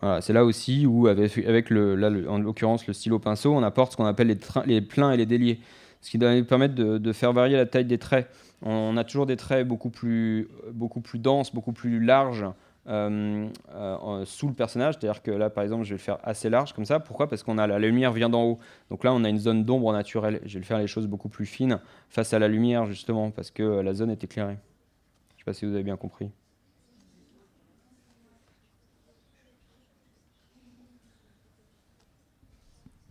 Voilà, c'est là aussi où, avec, le, en l'occurrence le stylo pinceau, on apporte ce qu'on appelle les, les pleins et les déliés. Ce qui doit nous permettre de, faire varier la taille des traits. On a toujours des traits beaucoup plus, beaucoup plus denses, beaucoup plus larges euh, euh, sous le personnage. C'est-à-dire que là, par exemple, je vais le faire assez large comme ça. Pourquoi? Parce qu'on a la, la lumière vient d'en haut. Donc là, on a une zone d'ombre naturelle. Je vais le faire les choses beaucoup plus fines face à la lumière, justement, parce que la zone est éclairée. Je ne sais pas si vous avez bien compris.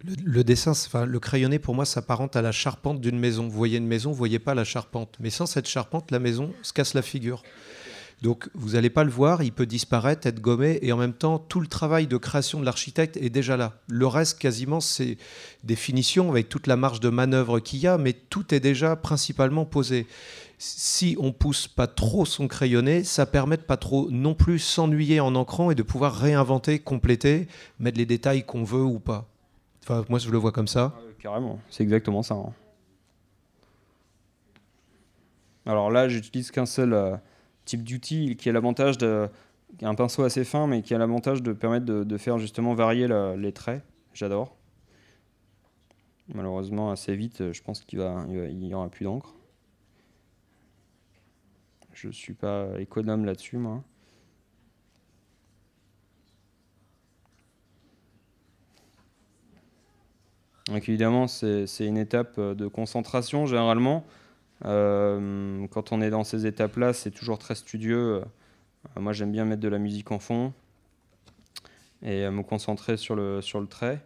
Le, le dessin, enfin, le crayonné, pour moi, s'apparente à la charpente d'une maison. Vous voyez une maison, vous voyez pas la charpente. Mais sans cette charpente, la maison se casse la figure. Donc, vous n'allez pas le voir, il peut disparaître, être gommé, et en même temps, tout le travail de création de l'architecte est déjà là. Le reste, quasiment, c'est des finitions avec toute la marge de manœuvre qu'il y a, mais tout est déjà principalement posé. Si on pousse pas trop son crayonné, ça permet de pas trop non plus s'ennuyer en ancrant et de pouvoir réinventer, compléter, mettre les détails qu'on veut ou pas. Moi, je le vois comme ça. Ah, carrément, c'est exactement ça. hein. Alors là, j'utilise qu'un seul euh, type d'outil qui a l'avantage de. un pinceau assez fin, mais qui a l'avantage de permettre de, faire justement varier les traits. J'adore. Malheureusement, assez vite, euh, je pense qu'il va, il y aura plus d'encre. Je suis pas économe là-dessus, moi. Donc évidemment, c'est une étape euh, de concentration généralement. Euh, quand on est dans ces étapes-là, c'est toujours très studieux. Euh, moi, j'aime bien mettre de la musique en fond et me concentrer sur le, sur le trait.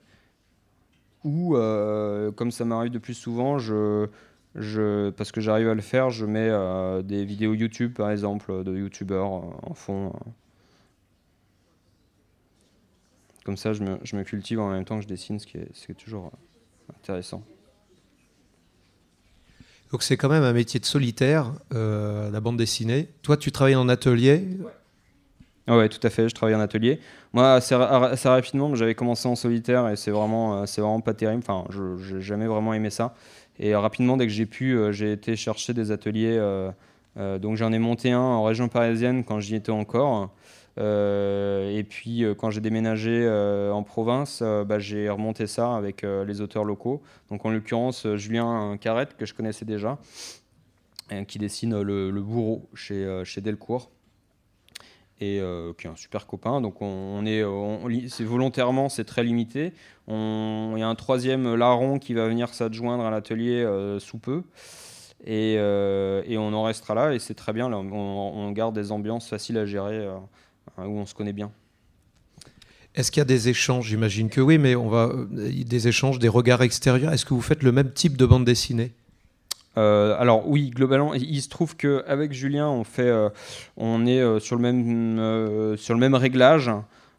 Ou, comme ça m'arrive de plus souvent, je, parce que j'arrive à le faire, je mets des vidéos YouTube, par exemple, de YouTubeurs en fond. Comme ça, je me, je me cultive en même temps que je dessine, ce qui est, ce qui est toujours intéressant. Donc c'est quand même un métier de solitaire, euh, la bande dessinée. Toi, tu travailles en atelier? Ouais, tout à fait, je travaille en atelier. Moi, assez, ra- assez rapidement, j'avais commencé en solitaire et c'est vraiment, euh, c'est vraiment pas terrible. Enfin, je n'ai jamais vraiment aimé ça. Et euh, rapidement, dès que j'ai pu, j'ai été chercher des ateliers. euh, euh, donc j'en ai monté un en région parisienne quand j'y étais encore. Euh, et puis euh, quand j'ai déménagé euh, en province, bah, j'ai remonté ça avec les auteurs locaux. Donc en l'occurrence, Julien Carrette, que je connaissais déjà, qui dessine le, bourreau chez, chez Delcourt et qui est un super copain. Donc on, est, c'est volontairement, c'est très limité. Il y a un troisième larron qui va venir s'adjoindre à l'atelier sous peu. Et, et on en restera là et c'est très bien. On garde des ambiances faciles à gérer euh, où on se connaît bien. Est-ce qu'il y a des échanges? J'imagine que oui, mais on va euh, des échanges, des regards extérieurs. Est-ce que vous faites le même type de bande dessinée? Euh, alors oui, globalement, il se trouve qu'avec Julien, on, fait, euh, on est euh, sur, le même, sur le même réglage.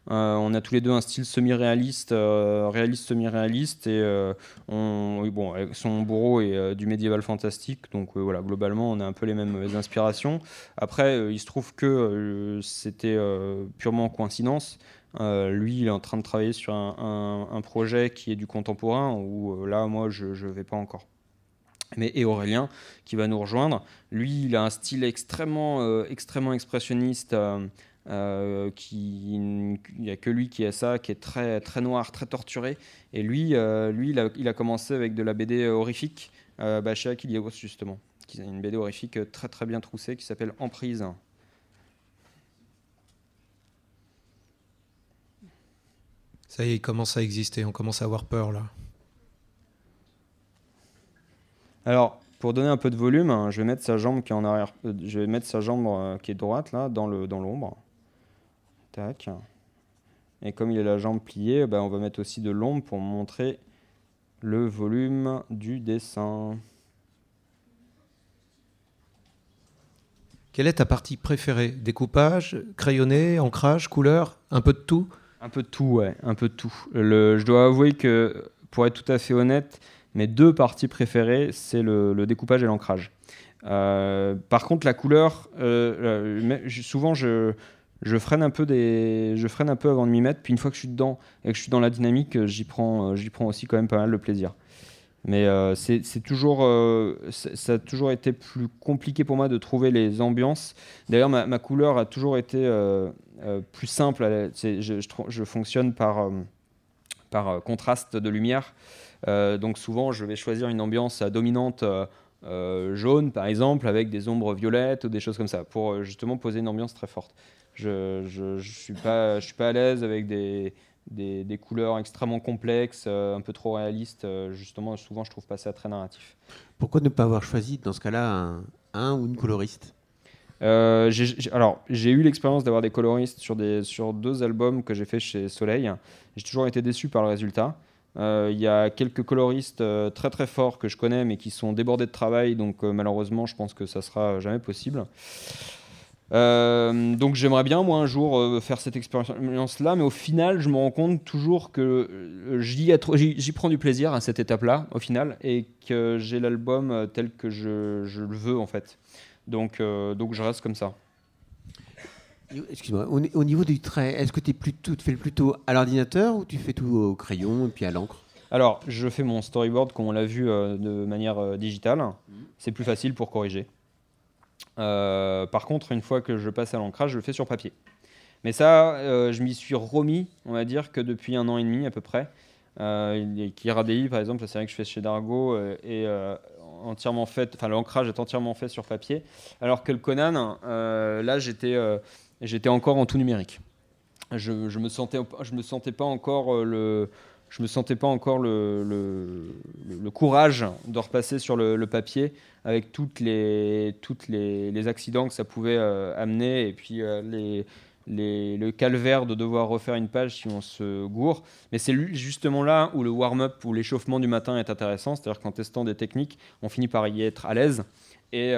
On a tous les deux un style semi-réaliste, réaliste semi-réaliste, et on, bon, son bourreau est du médiéval fantastique, donc voilà, globalement, on a un peu les mêmes inspirations. Après, il se trouve que c'était purement coïncidence. lui, il est en train de travailler sur un, projet qui est du contemporain, où là, moi, je ne vais pas encore mais et Aurélien qui va nous rejoindre. Lui, il a un style extrêmement, euh, extrêmement expressionniste. Euh, euh, qui, il n'y a que lui qui a ça, qui est très, très noir, très torturé. Et lui, lui il a, il, a, commencé avec de la BD horrifique, bah, chez Akilios justement, qui est une BD horrifique très très bien troussée qui s'appelle Emprise. Ça y est, il commence à exister, on commence à avoir peur là. Alors, pour donner un peu de volume, hein, je vais mettre sa jambe qui est en arrière. Euh, je vais mettre sa jambe euh, qui est droite là, dans le dans l'ombre. Tac. Et comme il a la jambe pliée, bah, on va mettre aussi de l'ombre pour montrer le volume du dessin. Quelle est ta partie préférée? Découpage, crayonné, ancrage, couleur Un peu de tout? Un peu de tout, ouais, un peu de tout. je dois avouer que, pour être tout à fait honnête, mes deux parties préférées, c'est le, découpage et l'ancrage. Euh, par contre, la couleur, euh, euh, souvent je, je, freine un peu des, je freine un peu avant de m'y mettre. Puis une fois que je suis dedans et que je suis dans la dynamique, j'y prends, j'y prends aussi quand même pas mal de plaisir. Mais c'est toujours, ça a toujours été plus compliqué pour moi de trouver les ambiances. D'ailleurs, ma, couleur a toujours été plus simple. Je, fonctionne par, par contraste de lumière. Euh, donc souvent, je vais choisir une ambiance dominante euh, euh, jaune, par exemple, avec des ombres violettes ou des choses comme ça, pour justement poser une ambiance très forte. Je ne suis, pas, je suis pas à l'aise avec des, des, couleurs extrêmement complexes, un peu trop réalistes. justement, souvent, je trouve pas ça très narratif. Pourquoi ne pas avoir choisi, dans ce cas-là, un, ou une coloriste? Alors, j'ai eu l'expérience d'avoir des coloristes sur, des, sur deux albums que j'ai fait chez Soleil. J'ai toujours été déçu par le résultat. Euh, il y a quelques coloristes euh, très très forts que je connais mais qui sont débordés de travail, donc euh, malheureusement je pense que ça sera jamais possible. Donc j'aimerais bien moi un jour faire cette expérience-là, mais au final je me rends compte toujours que j'y prends du plaisir à cette étape-là au final et que j'ai l'album tel que je, je, le veux en fait. Donc, donc je reste comme ça. Excuse-moi, au, niveau du trait, est-ce que tu fais le plutôt à l'ordinateur ou tu fais tout au crayon et puis à l'encre? Alors, je fais mon storyboard, comme on l'a vu, euh, de manière euh, digitale. Mhm. C'est plus facile pour corriger. Euh, par contre, une fois que je passe à l'ancrage, je le fais sur papier. Mais ça, je m'y suis remis, on va dire, que depuis un an et demi à peu près. Euh, Kiradi, par exemple, la série que je fais chez Dargo, est entièrement faite, enfin l'ancrage est entièrement fait sur papier, alors que le Conan, là j'étais encore en tout numérique. Je, je me sentais, pas encore euh, le, je me sentais pas encore le, courage de repasser sur le, papier avec toutes les, accidents que ça pouvait euh, amener et puis euh, le calvaire de devoir refaire une page si on se gourre. Mais c'est justement là où le warm-up ou l'échauffement du matin est intéressant, c'est-à-dire qu'en testant des techniques, on finit par y être à l'aise et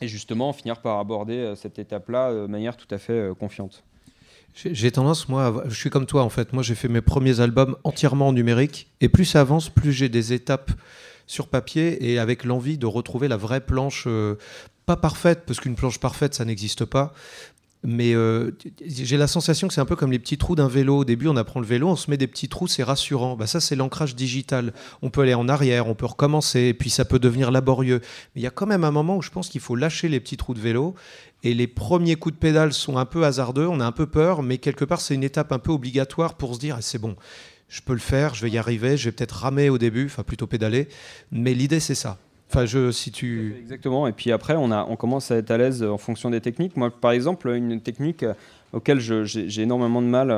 et justement finir par aborder euh, cette étape-là euh, de manière tout à fait euh, confiante. J'ai tendance, moi, je suis comme toi en fait. Moi, j'ai fait mes premiers albums entièrement en numérique. Et plus ça avance, plus j'ai des étapes sur papier et avec l'envie de retrouver la vraie planche, pas parfaite, parce qu'une planche parfaite, ça n'existe pas, mais euh, j'ai la sensation que c'est un peu comme les petits trous d'un vélo. Au début, on apprend le vélo, on se met des petits trous, c'est rassurant. Bah, ça, c'est l'ancrage digital. On peut aller en arrière, on peut recommencer, et puis ça peut devenir laborieux. Mais il y a quand même un moment où je pense qu'il faut lâcher les petits trous de vélo. Et les premiers coups de pédale sont un peu hasardeux, on a un peu peur, mais quelque part, c'est une étape un peu obligatoire pour se dire eh, c'est bon, je peux le faire, je vais y arriver, je vais peut-être ramer au début, enfin plutôt pédaler. Mais l'idée, c'est ça. Enfin, je, si tu... Exactement. Et puis après, on, a, on commence à être à l'aise en fonction des techniques. Moi, par exemple, une technique auquelle j'ai énormément de mal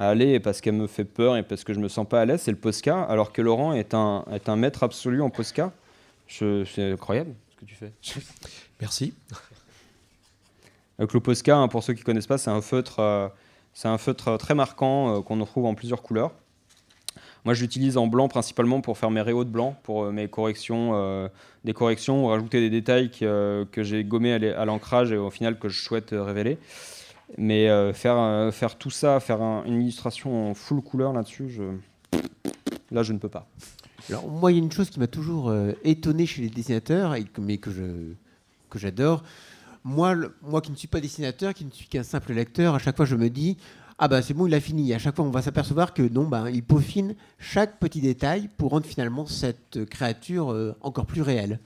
à aller parce qu'elle me fait peur et parce que je me sens pas à l'aise, c'est le Posca. Alors que Laurent est un, est un maître absolu en Posca. C'est incroyable ce que tu fais. Merci. Donc le Posca, hein, pour ceux qui connaissent pas, c'est un feutre, euh, c'est un feutre très marquant euh, qu'on retrouve en plusieurs couleurs. Moi, j'utilise en blanc principalement pour faire mes réaux de blanc, pour euh, mes corrections, euh, des corrections, ou rajouter des détails que, euh, que j'ai gommés à l'ancrage et au final que je souhaite révéler. Mais faire, faire tout ça, faire une illustration en full couleur là-dessus, là, je ne peux pas. Alors, moi, il y a une chose qui m'a toujours étonné chez les dessinateurs, mais que que j'adore. Moi, moi qui ne suis pas dessinateur, qui ne suis qu'un simple lecteur, à chaque fois je me dis ah bah c'est bon, il a fini. À chaque fois, on va s'apercevoir que non, bah, il peaufine chaque petit détail pour rendre finalement cette créature euh, encore plus réelle.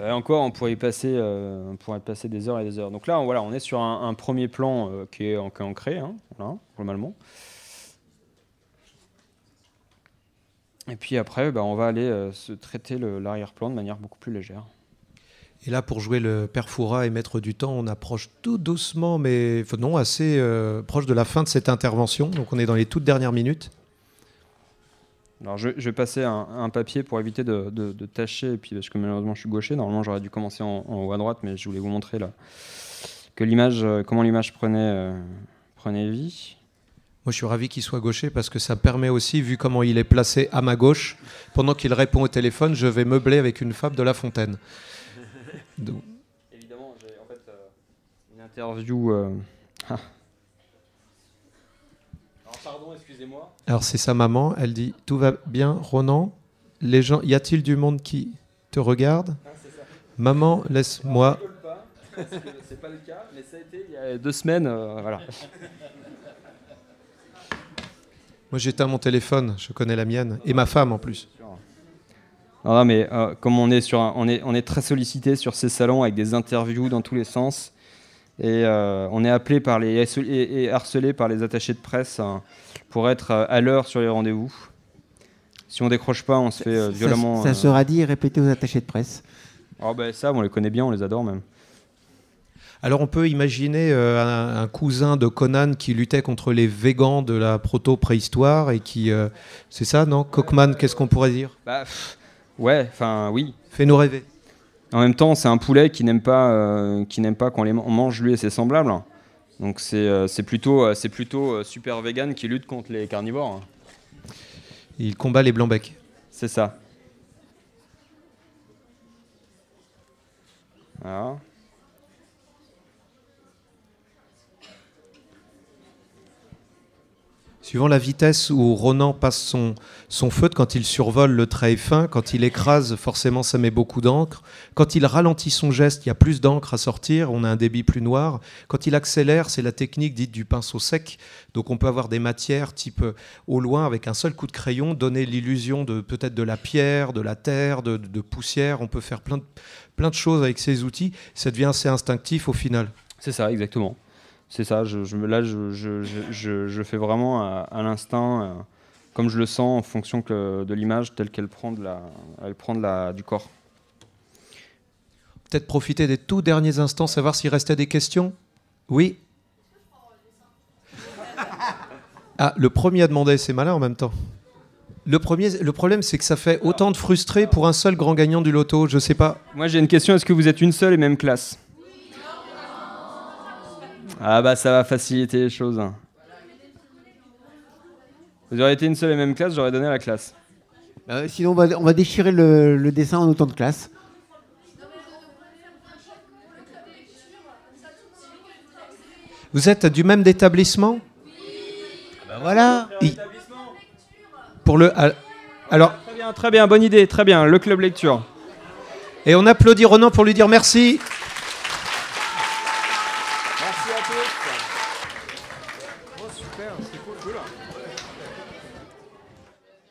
Euh, encore, on pourrait y passer, euh, on pourrait passer des heures et des heures. Donc là, voilà, on est sur un, premier plan qui est ancré, hein, voilà, normalement. Et puis après, bah, on va aller se traiter l'arrière-plan de manière beaucoup plus légère. Et là, pour jouer le Perfura et mettre du temps, on approche tout doucement, mais non, assez euh, proche de la fin de cette intervention. Donc on est dans les toutes dernières minutes. Alors je, vais passer un, papier pour éviter de, de, tâcher, et puis parce que malheureusement je suis gaucher. Normalement j'aurais dû commencer en, haut à droite, mais je voulais vous montrer là que l'image, euh, comment l'image prenait, euh, prenait vie. Moi, je suis ravi qu'il soit gaucher parce que ça permet aussi, vu comment il est placé à ma gauche, pendant qu'il répond au téléphone, je vais meubler avec une fable de La Fontaine. Évidemment, j'ai en fait euh, une interview. Euh, ah. Alors, pardon, excusez-moi. Alors, c'est sa maman. Elle dit Tout va bien, Ronan? Les gens, y a-t-il du monde qui te regarde? Ah, Maman, laisse-moi. C'est pas le cas, mais ça a été il y a deux semaines. Euh, voilà. Moi, j'éteins mon téléphone, je connais la mienne, et ma femme en plus. Non, mais euh, comme on est, sur on, est, on est très sollicité sur ces salons avec des interviews dans tous les sens, et euh, on est appelé par les, et, harcelé par les attachés de presse hein, pour être euh, à l'heure sur les rendez-vous. Si on décroche pas, on se fait violemment. Ça, sera dit et répété aux attachés de presse. Oh ben ça, on les connaît bien, on les adore même. Alors on peut imaginer un, cousin de Conan qui luttait contre les végans de la proto-préhistoire et qui... c'est ça, non? Cockman, qu'est-ce qu'on pourrait dire? Bah, Ouais, enfin oui. Fais-nous rêver. En même temps, c'est un poulet qui n'aime pas, euh, qui n'aime pas quand on mange lui et ses semblables. Donc c'est euh, plutôt, euh, c'est plutôt super vegan qui lutte contre les carnivores. Il combat les blancs-becs. C'est ça. Voilà. Suivant la vitesse où Ronan passe son, son feutre, quand il survole le trait fin, quand il écrase, forcément ça met beaucoup d'encre. Quand il ralentit son geste, il y a plus d'encre à sortir, on a un débit plus noir. Quand il accélère, c'est la technique dite du pinceau sec. Donc on peut avoir des matières type euh, au loin, avec un seul coup de crayon, donner l'illusion de peut-être de la pierre, de la terre, de, poussière. On peut faire plein de, plein de choses avec ces outils. Ça devient assez instinctif au final. C'est ça, exactement c'est ça. Je, je, là, je, je, fais vraiment à, l'instinct, euh, comme je le sens, en fonction que de l'image telle qu'elle prend, de la, elle prend de la, du corps. Peut-être profiter des tout derniers instants, savoir s'il restait des questions? Oui. Ah, le premier a demandé, c'est malin en même temps. Le, premier, le problème, c'est que ça fait autant de frustrés pour un seul grand gagnant du loto. Je sais pas. Moi, j'ai une question. Est-ce que vous êtes une seule et même classe? Ah bah ça va faciliter les choses. Vous auriez été une seule et même classe, j'aurais donné la classe. Euh, sinon, on va, on va déchirer le, dessin en autant de classes. Vous êtes du même établissement? Bah voilà. Pour le, alors. Très bien, très bien, bonne idée, très bien. Le club lecture. Et on applaudit Ronan pour lui dire merci.